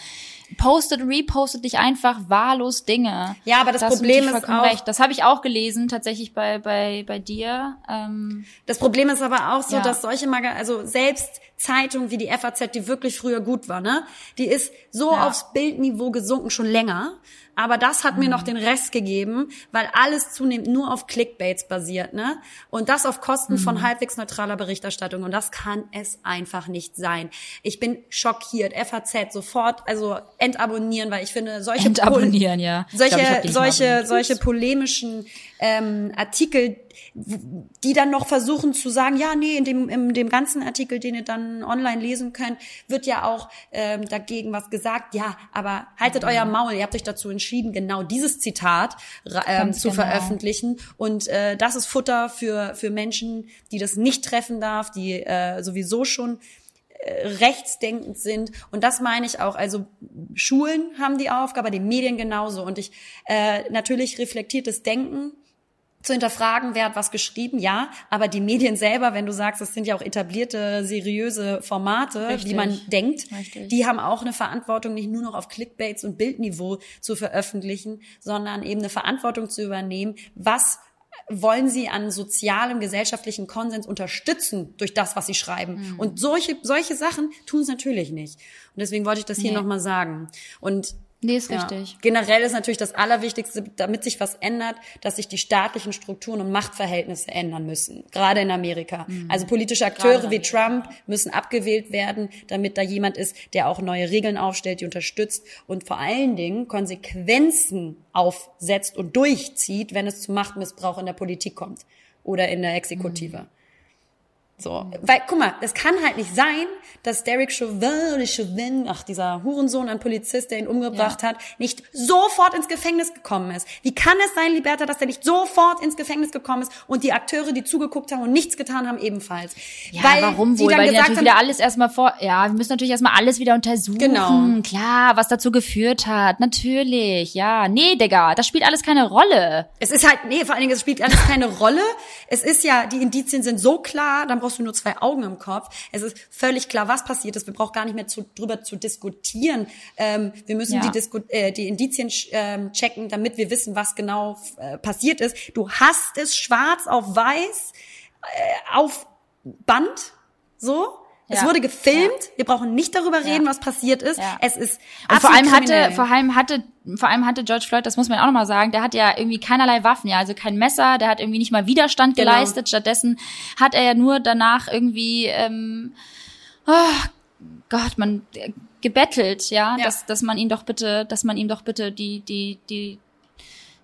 postet, repostet dich einfach wahllos Dinge. Ja, aber das, das Problem ist auch, recht. das habe ich auch gelesen tatsächlich bei bei bei dir. Ähm, das Problem ist aber auch so, ja. dass solche Mag also selbst Zeitungen wie die FAZ, die wirklich früher gut war, ne, die ist so ja. aufs Bildniveau gesunken schon länger. Aber das hat mhm. mir noch den Rest gegeben, weil alles zunehmend nur auf Clickbaits basiert, ne? Und das auf Kosten mhm. von halbwegs neutraler Berichterstattung. Und das kann es einfach nicht sein. Ich bin schockiert. FAZ sofort, also entabonnieren, weil ich finde, solche entabonnieren, ja. Solche, glaub, solche, solche polemischen ähm, Artikel, die dann noch versuchen zu sagen, ja, nee, in dem, in dem ganzen Artikel, den ihr dann online lesen könnt, wird ja auch ähm, dagegen was gesagt. Ja, aber haltet mhm. euer Maul, ihr habt euch dazu entschieden, genau dieses Zitat ähm, zu genau. veröffentlichen. Und äh, das ist Futter für, für Menschen, die das nicht treffen darf, die äh, sowieso schon äh, rechtsdenkend sind. Und das meine ich auch. Also Schulen haben die Aufgabe, die Medien genauso. Und ich äh, natürlich reflektiertes Denken zu hinterfragen, wer hat was geschrieben, ja, aber die Medien selber, wenn du sagst, das sind ja auch etablierte, seriöse Formate, Richtig. wie man denkt, Richtig. die haben auch eine Verantwortung, nicht nur noch auf Clickbaits und Bildniveau zu veröffentlichen, sondern eben eine Verantwortung zu übernehmen, was wollen sie an sozialem, gesellschaftlichen Konsens unterstützen durch das, was sie schreiben. Mhm. Und solche, solche Sachen tun es natürlich nicht. Und deswegen wollte ich das hier nee. nochmal sagen. Und Nee, ist ja. richtig. Generell ist natürlich das Allerwichtigste, damit sich was ändert, dass sich die staatlichen Strukturen und Machtverhältnisse ändern müssen. Gerade in Amerika. Mhm. Also politische Akteure wie Trump müssen abgewählt werden, damit da jemand ist, der auch neue Regeln aufstellt, die unterstützt und vor allen Dingen Konsequenzen aufsetzt und durchzieht, wenn es zu Machtmissbrauch in der Politik kommt oder in der Exekutive. Mhm. So, weil, guck mal, es kann halt nicht sein, dass Derek Chauvin oder Chauvin, ach, dieser Hurensohn, ein Polizist, der ihn umgebracht ja. hat, nicht sofort ins Gefängnis gekommen ist. Wie kann es sein, Liberta, dass er nicht sofort ins Gefängnis gekommen ist und die Akteure, die zugeguckt haben und nichts getan haben, ebenfalls? Ja, weil warum wohl? Weil die natürlich haben, wieder alles erstmal vor, ja, wir müssen natürlich erstmal alles wieder untersuchen. Genau. Klar, was dazu geführt hat. Natürlich, ja. Nee, Digga, das spielt alles keine Rolle. Es ist halt, nee, vor allen Dingen, es spielt alles keine Rolle. Es ist ja, die Indizien sind so klar, dann brauchst brauchst du nur zwei Augen im Kopf. Es ist völlig klar, was passiert ist. Wir brauchen gar nicht mehr zu, drüber zu diskutieren. Ähm, wir müssen ja. die, Disku äh, die Indizien ähm, checken, damit wir wissen, was genau äh, passiert ist. Du hast es schwarz auf weiß äh, auf Band, so. Ja. Es wurde gefilmt. Ja. Wir brauchen nicht darüber reden, was passiert ist. Es ist und vor allem hatte, vor allem hatte vor allem hatte George Floyd, das muss man auch nochmal sagen, der hat ja irgendwie keinerlei Waffen, ja, also kein Messer, der hat irgendwie nicht mal Widerstand genau. geleistet. Stattdessen hat er ja nur danach irgendwie, ähm, oh Gott, man äh, gebettelt, ja, ja, dass dass man ihn doch bitte, dass man ihm doch bitte die die die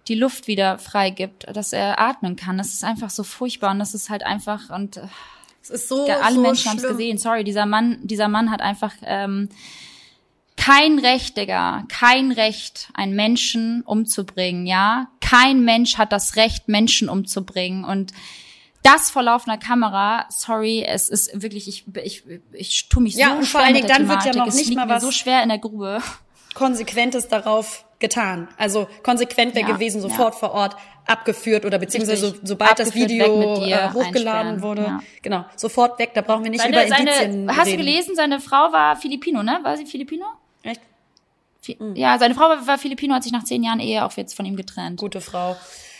die Luft wieder freigibt, dass er atmen kann. Das ist einfach so furchtbar und das ist halt einfach und äh, es ist so alle so Menschen haben es gesehen. Sorry, dieser Mann, dieser Mann hat einfach ähm, kein Recht, Digga, kein Recht, einen Menschen umzubringen, ja? Kein Mensch hat das Recht, Menschen umzubringen. Und das vor laufender Kamera, sorry, es ist wirklich, ich, ich, ich tue mich ja, so und schwer vor allen Dingen dann Thematik. wird ja noch nicht mal was so schwer in der Grube. Konsequentes darauf getan. Also konsequent wäre ja, gewesen, sofort ja. vor Ort abgeführt oder beziehungsweise so, sobald abgeführt, das Video äh, hochgeladen wurde, ja. genau, sofort weg. Da brauchen wir nicht seine, über Indizien seine, Hast reden. du gelesen, seine Frau war Filipino, ne? War sie Filipino? Echt? Mhm. Ja, seine Frau war Filipino, hat sich nach zehn Jahren Ehe auch jetzt von ihm getrennt. Gute Frau.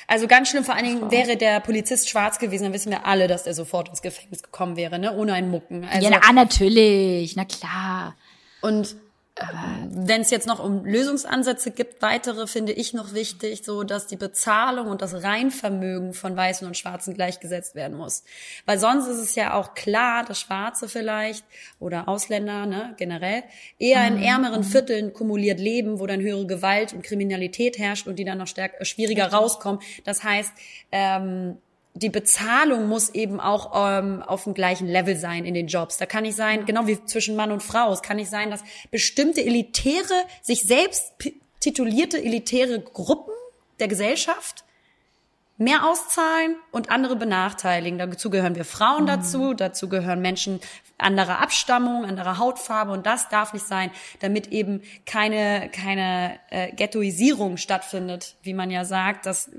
Also ganz schlimm, vor allen Dingen wäre der Polizist schwarz gewesen, dann wissen wir alle, dass er sofort ins Gefängnis gekommen wäre, ne? Ohne einen Mucken. Also, ja, na, natürlich, na klar. Und wenn es jetzt noch um Lösungsansätze gibt, weitere finde ich noch wichtig, so dass die Bezahlung und das Reinvermögen von Weißen und Schwarzen gleichgesetzt werden muss. Weil sonst ist es ja auch klar, dass Schwarze vielleicht oder Ausländer ne, generell eher in mhm. ärmeren Vierteln kumuliert leben, wo dann höhere Gewalt und Kriminalität herrscht und die dann noch stärker schwieriger rauskommen. Das heißt, ähm, die Bezahlung muss eben auch ähm, auf dem gleichen Level sein in den Jobs. Da kann nicht sein, genau wie zwischen Mann und Frau, es kann nicht sein, dass bestimmte elitäre, sich selbst titulierte elitäre Gruppen der Gesellschaft mehr auszahlen und andere benachteiligen. Dazu gehören wir Frauen mhm. dazu, dazu gehören Menschen anderer Abstammung, anderer Hautfarbe und das darf nicht sein, damit eben keine keine äh, Ghettoisierung stattfindet, wie man ja sagt, dass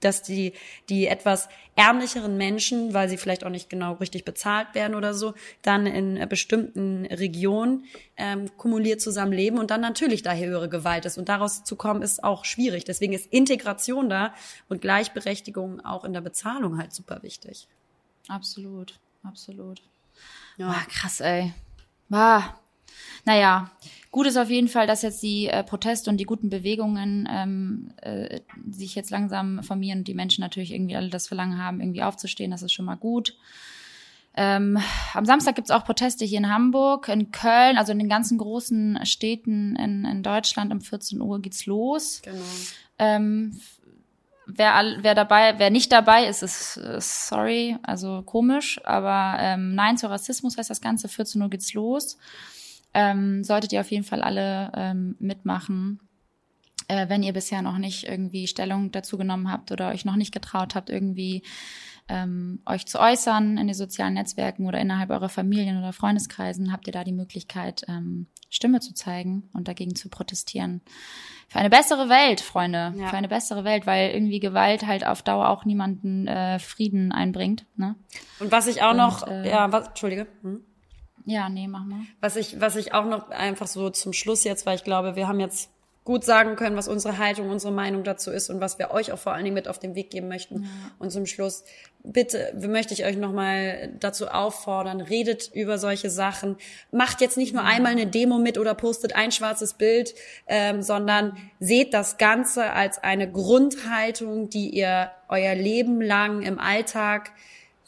dass die, die etwas ärmlicheren Menschen, weil sie vielleicht auch nicht genau richtig bezahlt werden oder so, dann in bestimmten Regionen ähm, kumuliert zusammenleben und dann natürlich da höhere Gewalt ist. Und daraus zu kommen, ist auch schwierig. Deswegen ist Integration da und Gleichberechtigung auch in der Bezahlung halt super wichtig. Absolut, absolut. Ja. Boah, krass, ey. Boah. Naja, Gut ist auf jeden Fall, dass jetzt die äh, Proteste und die guten Bewegungen ähm, äh, sich jetzt langsam formieren und die Menschen natürlich irgendwie alle das Verlangen haben, irgendwie aufzustehen. Das ist schon mal gut. Ähm, am Samstag gibt's auch Proteste hier in Hamburg, in Köln, also in den ganzen großen Städten in, in Deutschland. Um 14 Uhr geht's los. Genau. Ähm, wer, wer dabei, wer nicht dabei ist, ist, ist sorry, also komisch, aber ähm, Nein zu Rassismus heißt das Ganze. 14 Uhr geht's los ähm, solltet ihr auf jeden Fall alle ähm, mitmachen. Äh, wenn ihr bisher noch nicht irgendwie Stellung dazu genommen habt oder euch noch nicht getraut habt, irgendwie ähm, euch zu äußern in den sozialen Netzwerken oder innerhalb eurer Familien oder Freundeskreisen, habt ihr da die Möglichkeit, ähm, Stimme zu zeigen und dagegen zu protestieren. Für eine bessere Welt, Freunde. Ja. Für eine bessere Welt, weil irgendwie Gewalt halt auf Dauer auch niemanden äh, Frieden einbringt. Ne? Und was ich auch und, noch, äh, ja, was, Entschuldige. Hm? Ja, nee, mach mal. Was ich, was ich auch noch einfach so zum Schluss jetzt, weil ich glaube, wir haben jetzt gut sagen können, was unsere Haltung, unsere Meinung dazu ist und was wir euch auch vor allen Dingen mit auf den Weg geben möchten. Ja. Und zum Schluss, bitte möchte ich euch nochmal dazu auffordern, redet über solche Sachen. Macht jetzt nicht nur einmal eine Demo mit oder postet ein schwarzes Bild, ähm, sondern seht das Ganze als eine Grundhaltung, die ihr euer Leben lang im Alltag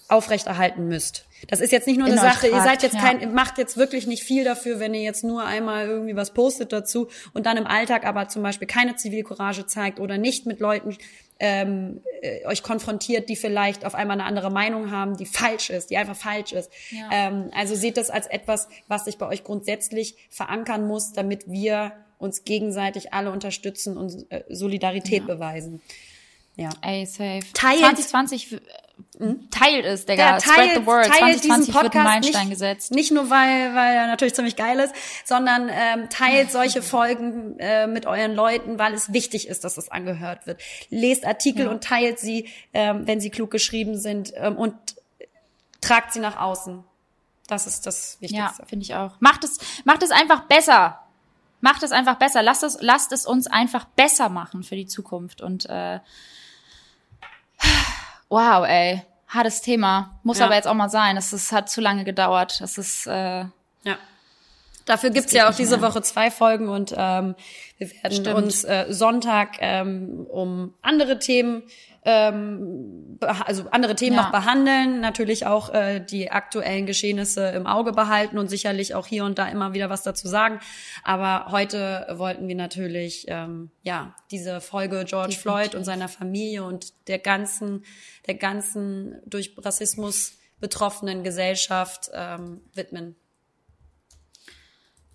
aufrechterhalten müsst. Das ist jetzt nicht nur eine Sache, ihr seid jetzt kein, ja. macht jetzt wirklich nicht viel dafür, wenn ihr jetzt nur einmal irgendwie was postet dazu und dann im Alltag aber zum Beispiel keine Zivilcourage zeigt oder nicht mit Leuten ähm, äh, euch konfrontiert, die vielleicht auf einmal eine andere Meinung haben, die falsch ist, die einfach falsch ist. Ja. Ähm, also seht das als etwas, was sich bei euch grundsätzlich verankern muss, damit wir uns gegenseitig alle unterstützen und äh, Solidarität ja. beweisen. Ja. Ey, safe. Teilt, 2020 hm? Teilt es, Digga. Ja, teilt, Spread the word. 2020 wird ein Meilenstein nicht, gesetzt. Nicht nur, weil, weil er natürlich ziemlich geil ist, sondern ähm, teilt solche Folgen äh, mit euren Leuten, weil es wichtig ist, dass es angehört wird. Lest Artikel ja. und teilt sie, ähm, wenn sie klug geschrieben sind ähm, und tragt sie nach außen. Das ist das Wichtigste. Ja, finde ich auch. Macht es, macht es einfach besser. Macht es einfach besser. Lasst es, lasst es uns einfach besser machen für die Zukunft und äh, Wow, ey. Hartes Thema. Muss ja. aber jetzt auch mal sein. Es hat zu lange gedauert. Es ist, äh, ja. Dafür gibt's ja auch diese mehr. Woche zwei Folgen und ähm, wir werden Stimmt. uns äh, Sonntag ähm, um andere Themen ähm, also andere Themen ja. noch behandeln, natürlich auch äh, die aktuellen Geschehnisse im Auge behalten und sicherlich auch hier und da immer wieder was dazu sagen. Aber heute wollten wir natürlich ähm, ja diese Folge George Definitiv. Floyd und seiner Familie und der ganzen der ganzen durch Rassismus betroffenen Gesellschaft ähm, widmen.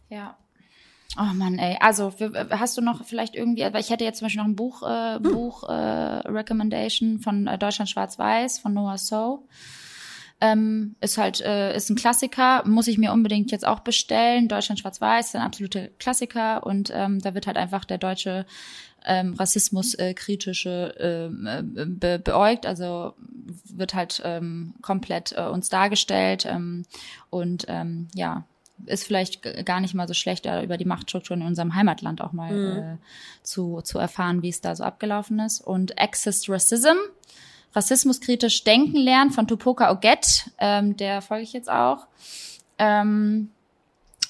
Ja, Oh Mann, ey. Also hast du noch vielleicht irgendwie, weil ich hätte jetzt zum Beispiel noch ein Buch, äh, hm. Buch äh, Recommendation von äh, Deutschland Schwarz-Weiß von Noah So. Ähm, ist halt äh, ist ein Klassiker, muss ich mir unbedingt jetzt auch bestellen. Deutschland Schwarz-Weiß ist ein absoluter Klassiker und ähm, da wird halt einfach der deutsche ähm, Rassismus äh, kritische ähm, äh, be beäugt, also wird halt ähm, komplett äh, uns dargestellt ähm, und ähm, ja ist vielleicht gar nicht mal so schlecht, über die Machtstrukturen in unserem Heimatland auch mal mhm. äh, zu, zu erfahren, wie es da so abgelaufen ist. Und Access Racism, rassismuskritisch denken lernen von Tupoka Oget, ähm, der folge ich jetzt auch. Ähm,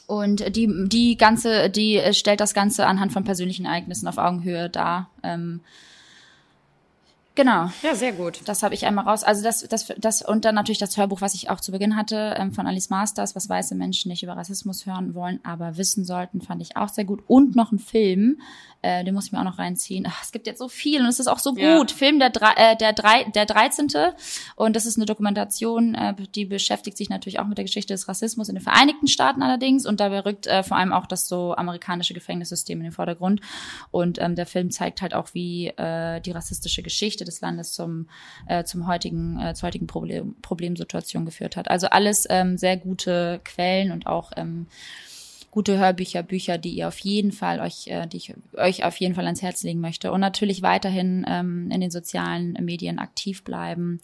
und die, die ganze, die stellt das Ganze anhand von persönlichen Ereignissen auf Augenhöhe dar. Ähm, Genau. Ja, sehr gut. Das habe ich einmal raus. Also das, das, das und dann natürlich das Hörbuch, was ich auch zu Beginn hatte, ähm, von Alice Masters, was weiße Menschen nicht über Rassismus hören wollen, aber wissen sollten, fand ich auch sehr gut. Und noch ein Film, äh, den muss ich mir auch noch reinziehen. Ach, es gibt jetzt so viel und es ist auch so ja. gut. Film der, äh, der, drei, der 13. Und das ist eine Dokumentation, äh, die beschäftigt sich natürlich auch mit der Geschichte des Rassismus in den Vereinigten Staaten allerdings. Und dabei rückt äh, vor allem auch das so amerikanische Gefängnissystem in den Vordergrund. Und ähm, der Film zeigt halt auch, wie äh, die rassistische Geschichte des Landes zum, äh, zum heutigen, äh, zur heutigen Problem, Problemsituation geführt hat. Also alles ähm, sehr gute Quellen und auch ähm, gute Hörbücher, Bücher, die ihr auf jeden Fall euch, äh, die ich euch auf jeden Fall ans Herz legen möchte. Und natürlich weiterhin ähm, in den sozialen Medien aktiv bleiben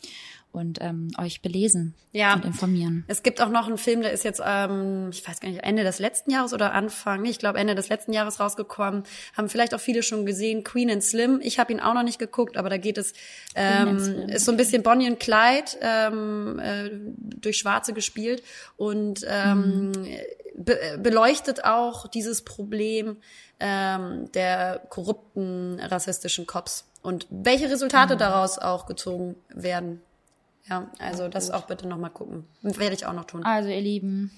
und ähm, euch belesen ja. und informieren. Es gibt auch noch einen Film, der ist jetzt, ähm, ich weiß gar nicht, Ende des letzten Jahres oder Anfang, ich glaube Ende des letzten Jahres rausgekommen. Haben vielleicht auch viele schon gesehen, Queen and Slim. Ich habe ihn auch noch nicht geguckt, aber da geht es, ähm, ist so ein bisschen Bonnie und Clyde ähm, äh, durch Schwarze gespielt und ähm, mhm. be beleuchtet auch dieses Problem ähm, der korrupten rassistischen Cops und welche Resultate mhm. daraus auch gezogen werden. Ja, also das auch bitte nochmal gucken. Werde ich auch noch tun. Also ihr Lieben,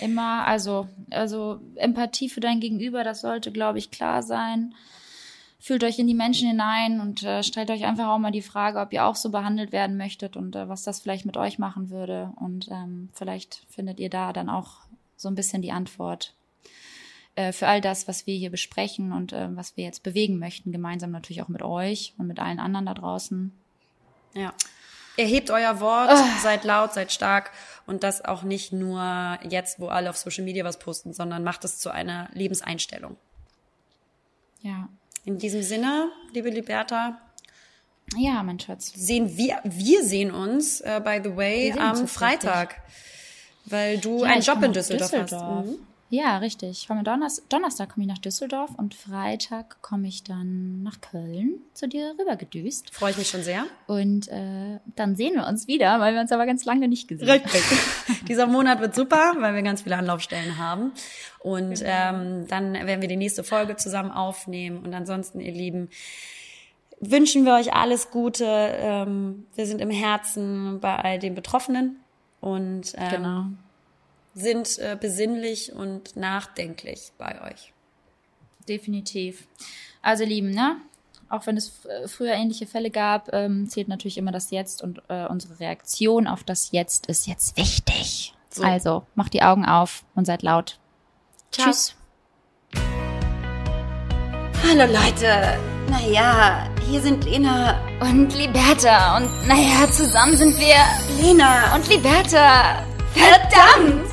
immer, also, also Empathie für dein Gegenüber, das sollte, glaube ich, klar sein. Fühlt euch in die Menschen hinein und äh, stellt euch einfach auch mal die Frage, ob ihr auch so behandelt werden möchtet und äh, was das vielleicht mit euch machen würde. Und ähm, vielleicht findet ihr da dann auch so ein bisschen die Antwort äh, für all das, was wir hier besprechen und äh, was wir jetzt bewegen möchten, gemeinsam natürlich auch mit euch und mit allen anderen da draußen. Ja. Erhebt euer Wort, oh. seid laut, seid stark und das auch nicht nur jetzt, wo alle auf Social Media was posten, sondern macht es zu einer Lebenseinstellung. Ja. In diesem Sinne, liebe Liberta, ja, mein Schatz. Sehen wir, wir sehen uns, uh, by the way, am Freitag, weil du ja, einen Job in Düsseldorf, Düsseldorf. hast. Mhm. Ja, richtig. Ich komme Donnerstag, Donnerstag komme ich nach Düsseldorf und Freitag komme ich dann nach Köln zu dir rübergedüst. Freue ich mich schon sehr. Und äh, dann sehen wir uns wieder, weil wir uns aber ganz lange nicht gesehen haben. Richtig. Dieser Monat wird super, weil wir ganz viele Anlaufstellen haben. Und genau. ähm, dann werden wir die nächste Folge zusammen aufnehmen. Und ansonsten, ihr Lieben, wünschen wir euch alles Gute. Ähm, wir sind im Herzen bei all den Betroffenen. Und ähm, genau sind äh, besinnlich und nachdenklich bei euch. Definitiv. Also lieben, ne? Auch wenn es äh, früher ähnliche Fälle gab, ähm, zählt natürlich immer das Jetzt und äh, unsere Reaktion auf das Jetzt ist jetzt wichtig. So. Also macht die Augen auf und seid laut. Ciao. Tschüss. Hallo Leute. Naja, hier sind Lena und Liberta. Und naja, zusammen sind wir Lena und Liberta. Verdammt!